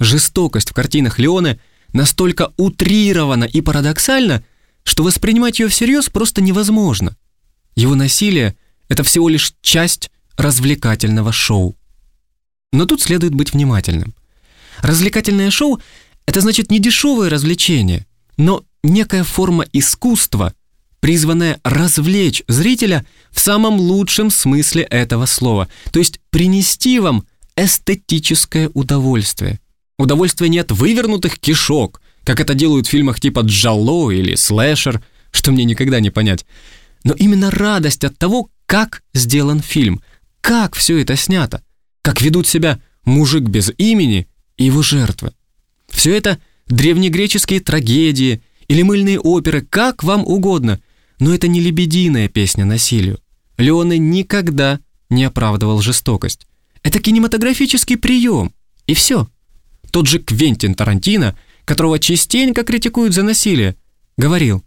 [SPEAKER 2] Жестокость в картинах Леоне настолько утрирована и парадоксальна, что воспринимать ее всерьез просто невозможно. Его насилие — это всего лишь часть развлекательного шоу. Но тут следует быть внимательным. Развлекательное шоу — это значит не дешевое развлечение, но некая форма искусства, призванная развлечь зрителя в самом лучшем смысле этого слова, то есть принести вам эстетическое удовольствие. Удовольствие не от вывернутых кишок, как это делают в фильмах типа «Джалло» или «Слэшер», что мне никогда не понять, но именно радость от того, как сделан фильм, как все это снято, как ведут себя мужик без имени и его жертвы. Все это древнегреческие трагедии или мыльные оперы, как вам угодно, но это не лебединая песня насилию. Леоне никогда не оправдывал жестокость. Это кинематографический прием, и все. Тот же Квентин Тарантино, которого частенько критикуют за насилие, говорил,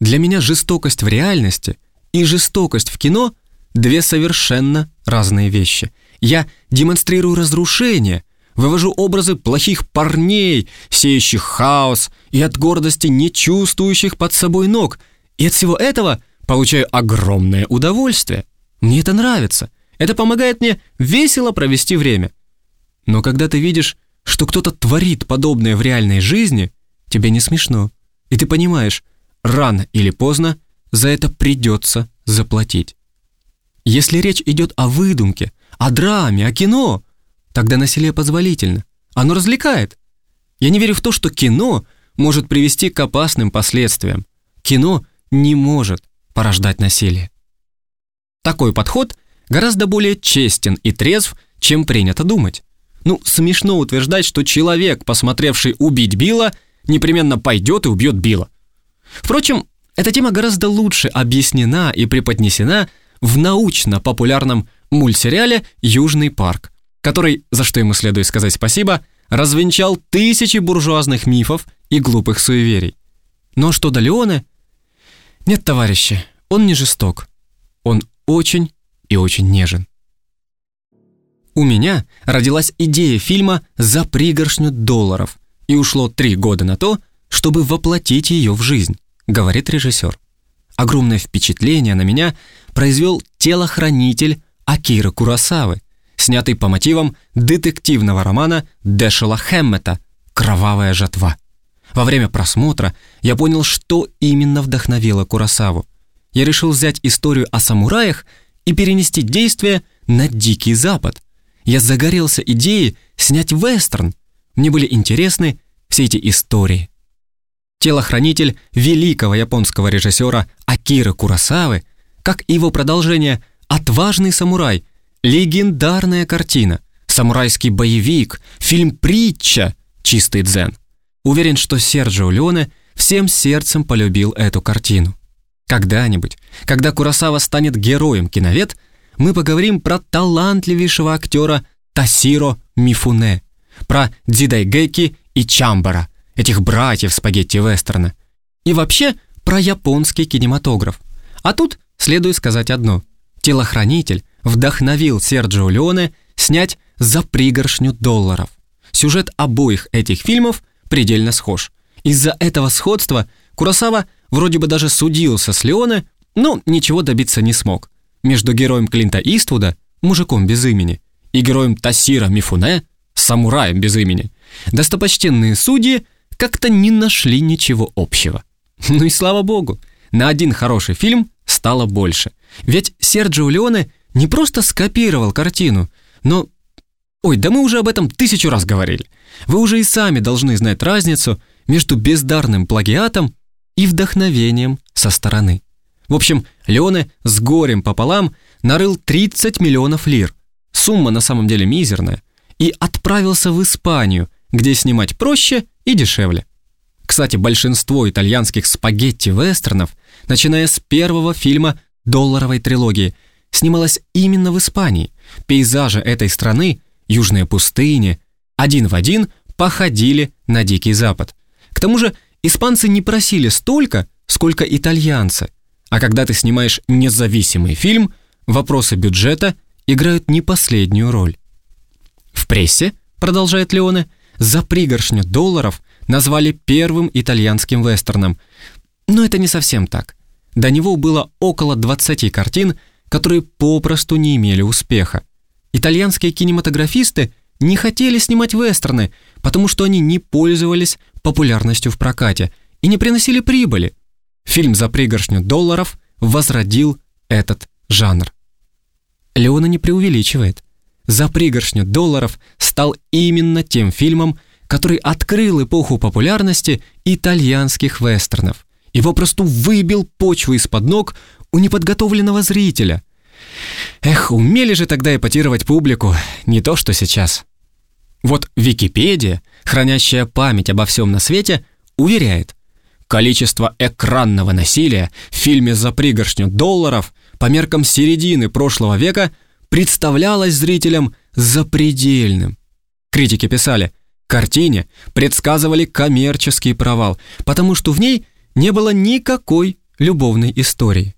[SPEAKER 2] «Для меня жестокость в реальности и жестокость в кино – две совершенно разные вещи. Я демонстрирую разрушение, вывожу образы плохих парней, сеющих хаос и от гордости не чувствующих под собой ног, и от всего этого получаю огромное удовольствие. Мне это нравится. Это помогает мне весело провести время. Но когда ты видишь, что кто-то творит подобное в реальной жизни, тебе не смешно. И ты понимаешь, рано или поздно за это придется заплатить. Если речь идет о выдумке, о драме, о кино, тогда насилие позволительно. Оно развлекает. Я не верю в то, что кино может привести к опасным последствиям. Кино не может порождать насилие. Такой подход гораздо более честен и трезв, чем принято думать. Ну, смешно утверждать, что человек, посмотревший «Убить Билла», непременно пойдет и убьет Билла. Впрочем, эта тема гораздо лучше объяснена и преподнесена в научно-популярном мультсериале «Южный парк», который, за что ему следует сказать спасибо, развенчал тысячи буржуазных мифов и глупых суеверий. Но что до Леоне? Нет, товарищи, он не жесток. Он очень и очень нежен. У меня родилась идея фильма «За пригоршню долларов», и ушло три года на то, чтобы воплотить ее в жизнь, говорит режиссер. Огромное впечатление на меня произвел телохранитель Акира Курасавы, снятый по мотивам детективного романа Дэшела Хэммета «Кровавая жатва». Во время просмотра я понял, что именно вдохновило Курасаву. Я решил взять историю о самураях и перенести действие на Дикий Запад – я загорелся идеей снять вестерн. Мне были интересны все эти истории. Телохранитель великого японского режиссера Акиры Курасавы, как и его продолжение «Отважный самурай», легендарная картина, самурайский боевик, фильм «Притча», чистый дзен. Уверен, что Серджио Леоне всем сердцем полюбил эту картину. Когда-нибудь, когда Курасава станет героем киновед – мы поговорим про талантливейшего актера Тасиро Мифуне, про Дзидайгеки и Чамбара, этих братьев спагетти-вестерна, и вообще про японский кинематограф. А тут следует сказать одно. Телохранитель вдохновил Серджио Леоне снять «За пригоршню долларов». Сюжет обоих этих фильмов предельно схож. Из-за этого сходства Куросава вроде бы даже судился с Леоне, но ничего добиться не смог между героем Клинта Иствуда, мужиком без имени, и героем Тасира Мифуне, самураем без имени, достопочтенные судьи как-то не нашли ничего общего. Ну и слава богу, на один хороший фильм стало больше. Ведь Серджио Леоне не просто скопировал картину, но... Ой, да мы уже об этом тысячу раз говорили. Вы уже и сами должны знать разницу между бездарным плагиатом и вдохновением со стороны. В общем, Леоне с горем пополам нарыл 30 миллионов лир. Сумма на самом деле мизерная. И отправился в Испанию, где снимать проще и дешевле. Кстати, большинство итальянских спагетти-вестернов, начиная с первого фильма долларовой трилогии, снималось именно в Испании. Пейзажи этой страны, южные пустыни, один в один походили на Дикий Запад. К тому же испанцы не просили столько, сколько итальянцы. А когда ты снимаешь независимый фильм, вопросы бюджета играют не последнюю роль. В прессе, продолжает Леоне, за пригоршню долларов назвали первым итальянским вестерном. Но это не совсем так. До него было около 20 картин, которые попросту не имели успеха. Итальянские кинематографисты не хотели снимать вестерны, потому что они не пользовались популярностью в прокате и не приносили прибыли. Фильм «За пригоршню долларов» возродил этот жанр. Леона не преувеличивает. «За пригоршню долларов» стал именно тем фильмом, который открыл эпоху популярности итальянских вестернов и попросту выбил почву из-под ног у неподготовленного зрителя. Эх, умели же тогда эпатировать публику, не то что сейчас. Вот Википедия, хранящая память обо всем на свете, уверяет, количество экранного насилия в фильме «За пригоршню долларов» по меркам середины прошлого века представлялось зрителям запредельным. Критики писали, картине предсказывали коммерческий провал, потому что в ней не было никакой любовной истории.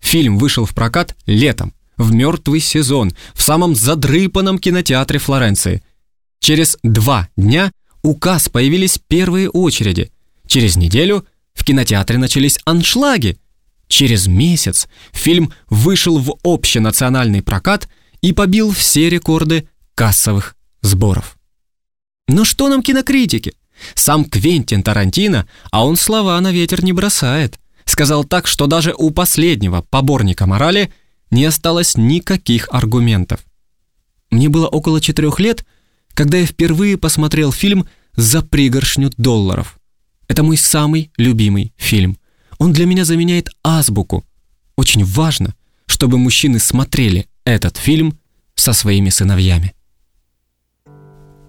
[SPEAKER 2] Фильм вышел в прокат летом, в мертвый сезон, в самом задрыпанном кинотеатре Флоренции – Через два дня у касс появились первые очереди. Через неделю в кинотеатре начались аншлаги. Через месяц фильм вышел в общенациональный прокат и побил все рекорды кассовых сборов. Но что нам кинокритики? Сам Квентин Тарантино, а он слова на ветер не бросает. Сказал так, что даже у последнего поборника морали не осталось никаких аргументов. Мне было около четырех лет, когда я впервые посмотрел фильм «За пригоршню долларов». Это мой самый любимый фильм. Он для меня заменяет азбуку. Очень важно, чтобы мужчины смотрели этот фильм со своими сыновьями.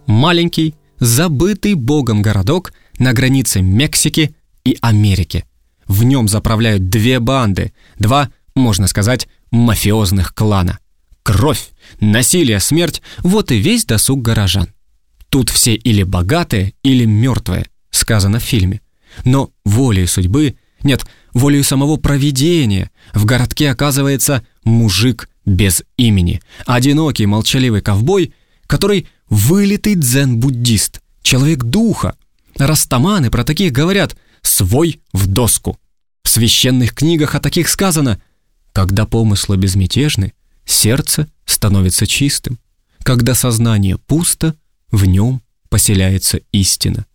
[SPEAKER 2] Маленький, забытый богом городок на границе Мексики и Америки. В нем заправляют две банды, два, можно сказать, мафиозных клана – Кровь, насилие, смерть – вот и весь досуг горожан. Тут все или богатые, или мертвые, сказано в фильме. Но волей судьбы, нет, волей самого провидения, в городке оказывается мужик без имени, одинокий молчаливый ковбой, который вылитый дзен-буддист, человек духа. Растаманы про таких говорят «свой в доску». В священных книгах о таких сказано «когда помыслы безмятежны, сердце становится чистым. Когда сознание пусто, в нем поселяется истина.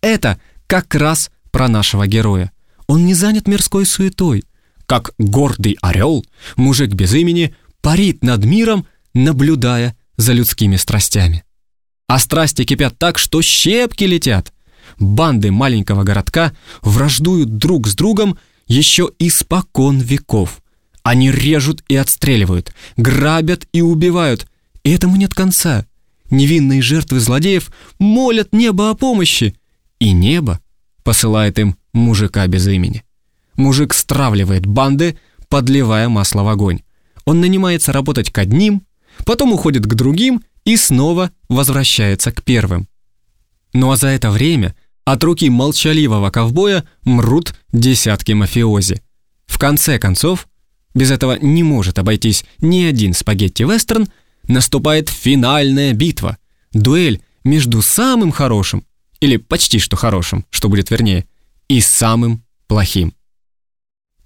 [SPEAKER 2] Это как раз про нашего героя. Он не занят мирской суетой. Как гордый орел, мужик без имени, парит над миром, наблюдая за людскими страстями. А страсти кипят так, что щепки летят. Банды маленького городка враждуют друг с другом еще испокон веков – они режут и отстреливают, грабят и убивают. И этому нет конца. Невинные жертвы злодеев молят небо о помощи. И небо посылает им мужика без имени. Мужик стравливает банды, подливая масло в огонь. Он нанимается работать к одним, потом уходит к другим и снова возвращается к первым. Ну а за это время от руки молчаливого ковбоя мрут десятки мафиози. В конце концов, без этого не может обойтись ни один спагетти-вестерн, наступает финальная битва. Дуэль между самым хорошим, или почти что хорошим, что будет вернее, и самым плохим.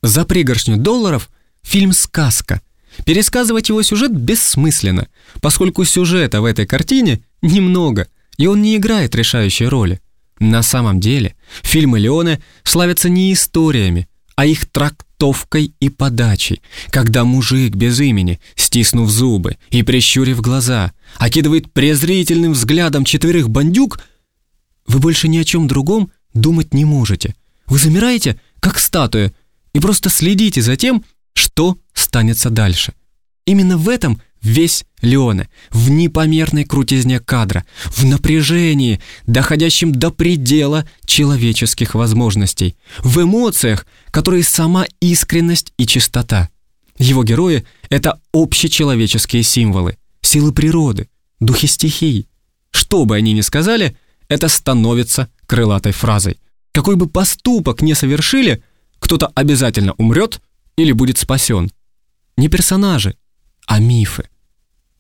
[SPEAKER 2] За пригоршню долларов фильм «Сказка». Пересказывать его сюжет бессмысленно, поскольку сюжета в этой картине немного, и он не играет решающей роли. На самом деле, фильмы Леоне славятся не историями, а их трактовкой и подачей, когда мужик без имени, стиснув зубы и прищурив глаза, окидывает презрительным взглядом четверых бандюк, вы больше ни о чем другом думать не можете. Вы замираете, как статуя, и просто следите за тем, что станется дальше. Именно в этом весь Леоне, в непомерной крутизне кадра, в напряжении, доходящем до предела человеческих возможностей, в эмоциях, которые сама искренность и чистота. Его герои — это общечеловеческие символы, силы природы, духи стихий. Что бы они ни сказали, это становится крылатой фразой. Какой бы поступок ни совершили, кто-то обязательно умрет или будет спасен. Не персонажи, а мифы.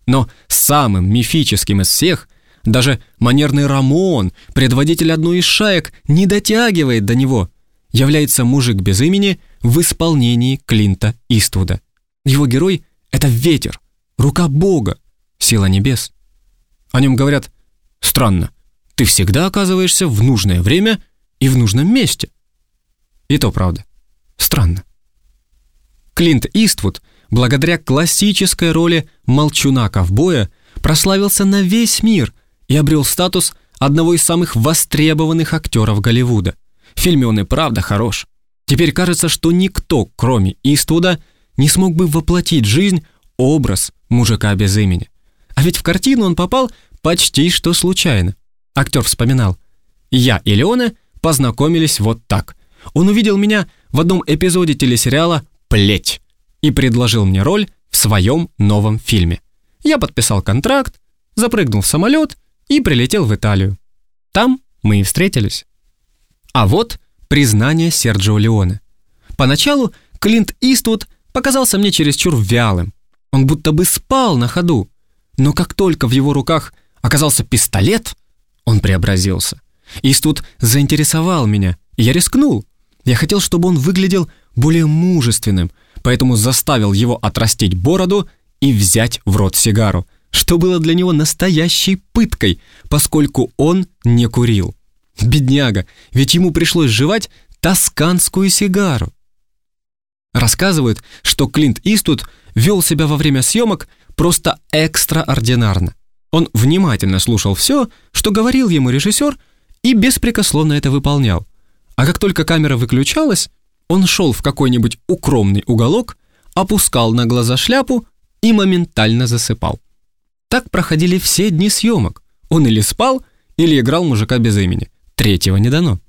[SPEAKER 2] Но самым мифическим из всех даже манерный Рамон, предводитель одной из шаек, не дотягивает до него, является мужик без имени в исполнении Клинта Иствуда. Его герой — это ветер, рука Бога, сила небес. О нем говорят «Странно, ты всегда оказываешься в нужное время и в нужном месте». И то правда. Странно. Клинт Иствуд, благодаря классической роли молчуна-ковбоя, прославился на весь мир и обрел статус одного из самых востребованных актеров Голливуда. В фильме он и правда хорош. Теперь кажется, что никто, кроме Иствуда, не смог бы воплотить жизнь образ мужика без имени. А ведь в картину он попал почти что случайно. Актер вспоминал. «Я и Леона познакомились вот так. Он увидел меня в одном эпизоде телесериала «Плеть» и предложил мне роль в своем новом фильме. Я подписал контракт, запрыгнул в самолет и прилетел в Италию. Там мы и встретились. А вот признание Серджио Леоне. Поначалу Клинт Иствуд показался мне чересчур вялым. Он будто бы спал на ходу. Но как только в его руках оказался пистолет, он преобразился. Иствуд заинтересовал меня, и я рискнул. Я хотел, чтобы он выглядел более мужественным, поэтому заставил его отрастить бороду и взять в рот сигару, что было для него настоящей пыткой, поскольку он не курил. Бедняга, ведь ему пришлось жевать тосканскую сигару. Рассказывают, что Клинт Иствуд вел себя во время съемок просто экстраординарно. Он внимательно слушал все, что говорил ему режиссер, и беспрекословно это выполнял. А как только камера выключалась, он шел в какой-нибудь укромный уголок, опускал на глаза шляпу и моментально засыпал. Так проходили все дни съемок. Он или спал, или играл мужика без имени. Третьего не дано.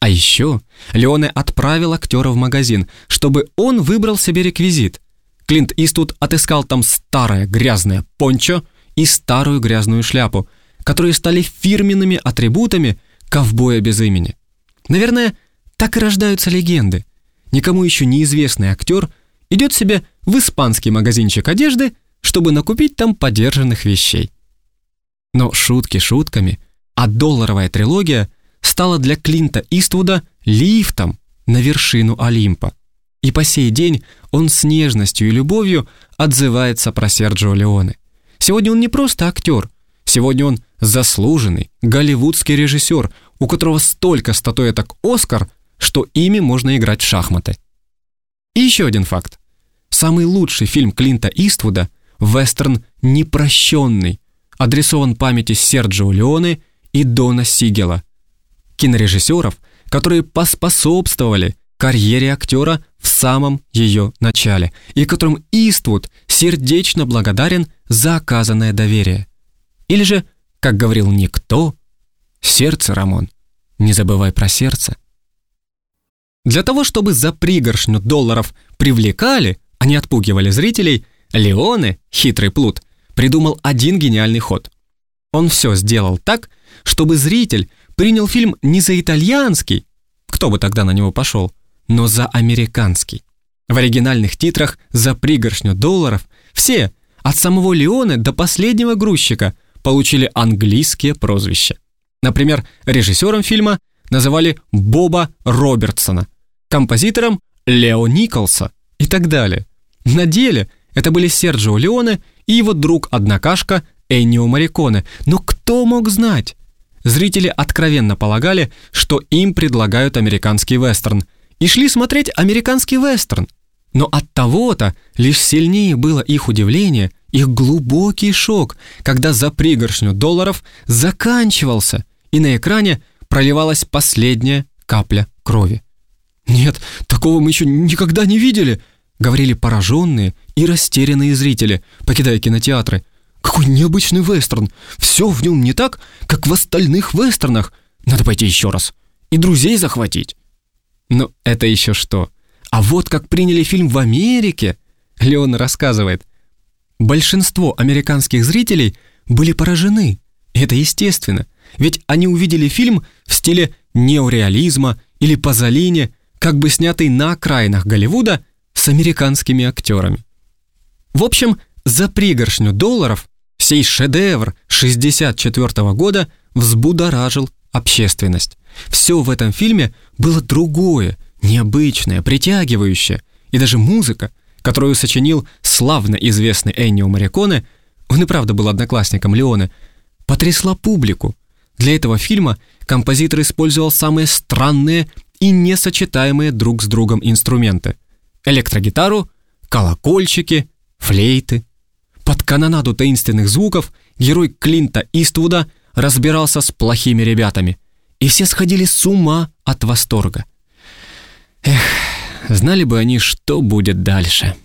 [SPEAKER 2] А еще Леоне отправил актера в магазин, чтобы он выбрал себе реквизит. Клинт Иствуд отыскал там старое грязное пончо и старую грязную шляпу, которые стали фирменными атрибутами ковбоя без имени. Наверное, так и рождаются легенды. Никому еще неизвестный актер идет себе в испанский магазинчик одежды, чтобы накупить там подержанных вещей. Но шутки шутками, а долларовая трилогия стала для Клинта Иствуда лифтом на вершину Олимпа. И по сей день он с нежностью и любовью отзывается про Серджио Леоне. Сегодня он не просто актер, сегодня он заслуженный голливудский режиссер, у которого столько статуэток «Оскар», что ими можно играть в шахматы. И еще один факт. Самый лучший фильм Клинта Иствуда – вестерн «Непрощенный», адресован памяти Серджио Леоне и Дона Сигела, кинорежиссеров, которые поспособствовали карьере актера в самом ее начале и которым Иствуд сердечно благодарен за оказанное доверие. Или же, как говорил никто, сердце, Рамон, не забывай про сердце. Для того, чтобы за пригоршню долларов привлекали, а не отпугивали зрителей, Леоне, хитрый плут, придумал один гениальный ход. Он все сделал так, чтобы зритель принял фильм не за итальянский, кто бы тогда на него пошел, но за американский. В оригинальных титрах за пригоршню долларов все, от самого Леоне до последнего грузчика, получили английские прозвища. Например, режиссером фильма называли Боба Робертсона, композитором Лео Николса и так далее. На деле это были Серджио Леоне и его друг-однокашка Эннио Мариконе. Но кто мог знать? Зрители откровенно полагали, что им предлагают американский вестерн, и шли смотреть американский вестерн. Но от того-то лишь сильнее было их удивление, их глубокий шок, когда за пригоршню долларов заканчивался, и на экране проливалась последняя капля крови. «Нет, такого мы еще никогда не видели!» — говорили пораженные и растерянные зрители, покидая кинотеатры. «Какой необычный вестерн! Все в нем не так, как в остальных вестернах! Надо пойти еще раз и друзей захватить!» Но это еще что? А вот как приняли фильм в Америке, Леон рассказывает. Большинство американских зрителей были поражены. Это естественно, ведь они увидели фильм в стиле неореализма или Пазолини, как бы снятый на окраинах Голливуда с американскими актерами. В общем, за пригоршню долларов сей шедевр 64 года взбудоражил общественность. Все в этом фильме было другое, необычное, притягивающее. И даже музыка, которую сочинил славно известный Эннио Мариконе, он и правда был одноклассником Леоне, потрясла публику. Для этого фильма композитор использовал самые странные и несочетаемые друг с другом инструменты. Электрогитару, колокольчики, флейты. Под канонаду таинственных звуков герой Клинта Иствуда разбирался с плохими ребятами. И все сходили с ума от восторга. Эх, знали бы они, что будет дальше.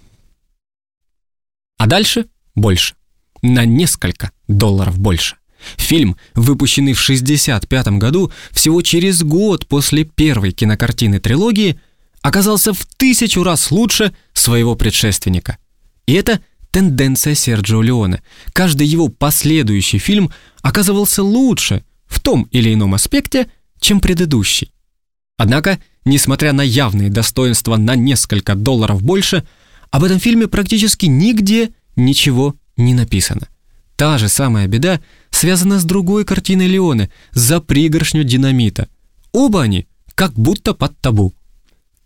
[SPEAKER 2] А дальше больше. На несколько долларов больше. Фильм, выпущенный в 1965 году, всего через год после первой кинокартины трилогии, оказался в тысячу раз лучше своего предшественника. И это тенденция Серджио Леоне. Каждый его последующий фильм оказывался лучше в том или ином аспекте, чем предыдущий. Однако, несмотря на явные достоинства на несколько долларов больше, об этом фильме практически нигде ничего не написано. Та же самая беда связана с другой картиной Леоне «За пригоршню динамита». Оба они как будто под табу.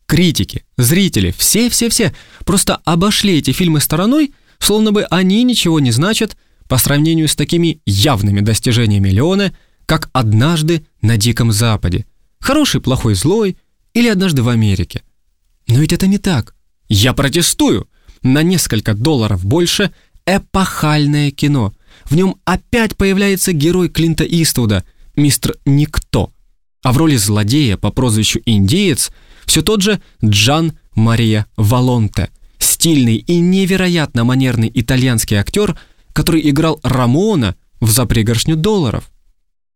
[SPEAKER 2] Критики, зрители, все-все-все просто обошли эти фильмы стороной, словно бы они ничего не значат по сравнению с такими явными достижениями Леоне, как «Однажды на Диком Западе», «Хороший, плохой, злой» или «Однажды в Америке». Но ведь это не так. Я протестую. На несколько долларов больше эпохальное кино. В нем опять появляется герой Клинта Иствуда, мистер Никто. А в роли злодея по прозвищу Индеец все тот же Джан Мария Валонте, стильный и невероятно манерный итальянский актер, который играл Рамона в «За пригоршню долларов».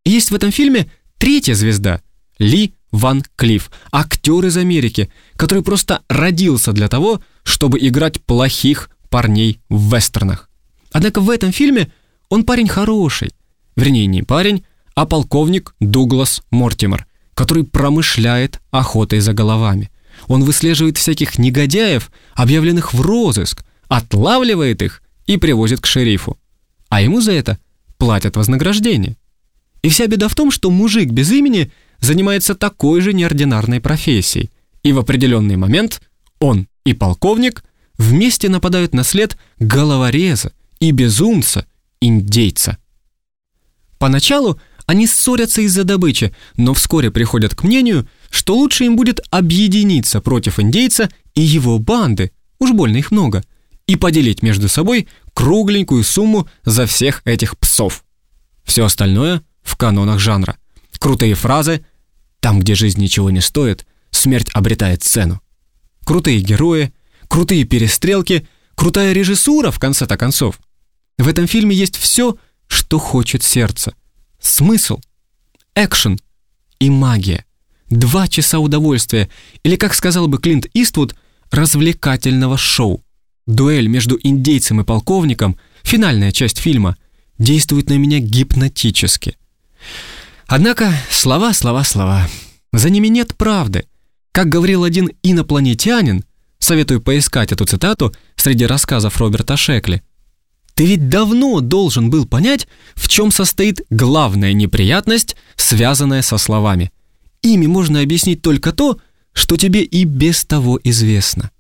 [SPEAKER 2] Есть в этом фильме третья звезда – Ли Ван Клифф, актер из Америки, который просто родился для того, чтобы играть плохих парней в вестернах. Однако в этом фильме он парень хороший. Вернее, не парень, а полковник Дуглас Мортимер, который промышляет охотой за головами. Он выслеживает всяких негодяев, объявленных в розыск, отлавливает их и привозит к шерифу. А ему за это платят вознаграждение. И вся беда в том, что мужик без имени занимается такой же неординарной профессией. И в определенный момент он и полковник вместе нападают на след головореза и безумца, индейца. Поначалу они ссорятся из-за добычи, но вскоре приходят к мнению, что лучше им будет объединиться против индейца и его банды, уж больно их много, и поделить между собой кругленькую сумму за всех этих псов. Все остальное в канонах жанра. Крутые фразы «Там, где жизнь ничего не стоит, смерть обретает цену». Крутые герои, крутые перестрелки, крутая режиссура в конце-то концов. В этом фильме есть все, что хочет сердце. Смысл, экшен и магия. Два часа удовольствия, или, как сказал бы Клинт Иствуд, развлекательного шоу. Дуэль между индейцем и полковником, финальная часть фильма, действует на меня гипнотически. Однако слова, слова, слова. За ними нет правды. Как говорил один инопланетянин, советую поискать эту цитату среди рассказов Роберта Шекли, ты ведь давно должен был понять, в чем состоит главная неприятность, связанная со словами. Ими можно объяснить только то, что тебе и без того известно.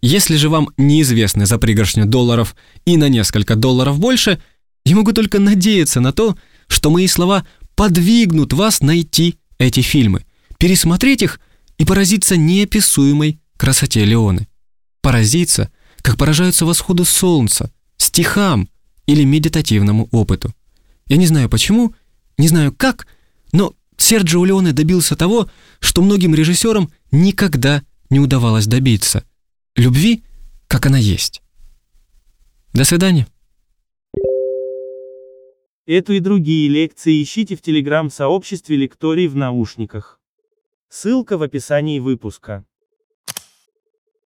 [SPEAKER 2] Если же вам неизвестны за пригоршню долларов и на несколько долларов больше, я могу только надеяться на то, что мои слова подвигнут вас найти эти фильмы, пересмотреть их и поразиться неописуемой красоте Леоны. Поразиться, как поражаются восходу солнца, стихам или медитативному опыту. Я не знаю почему, не знаю как, но Серджио Леоне добился того, что многим режиссерам никогда не удавалось добиться. Любви, как она есть. До свидания.
[SPEAKER 5] Эту и другие лекции ищите в телеграм-сообществе лекторий в наушниках. Ссылка в описании выпуска.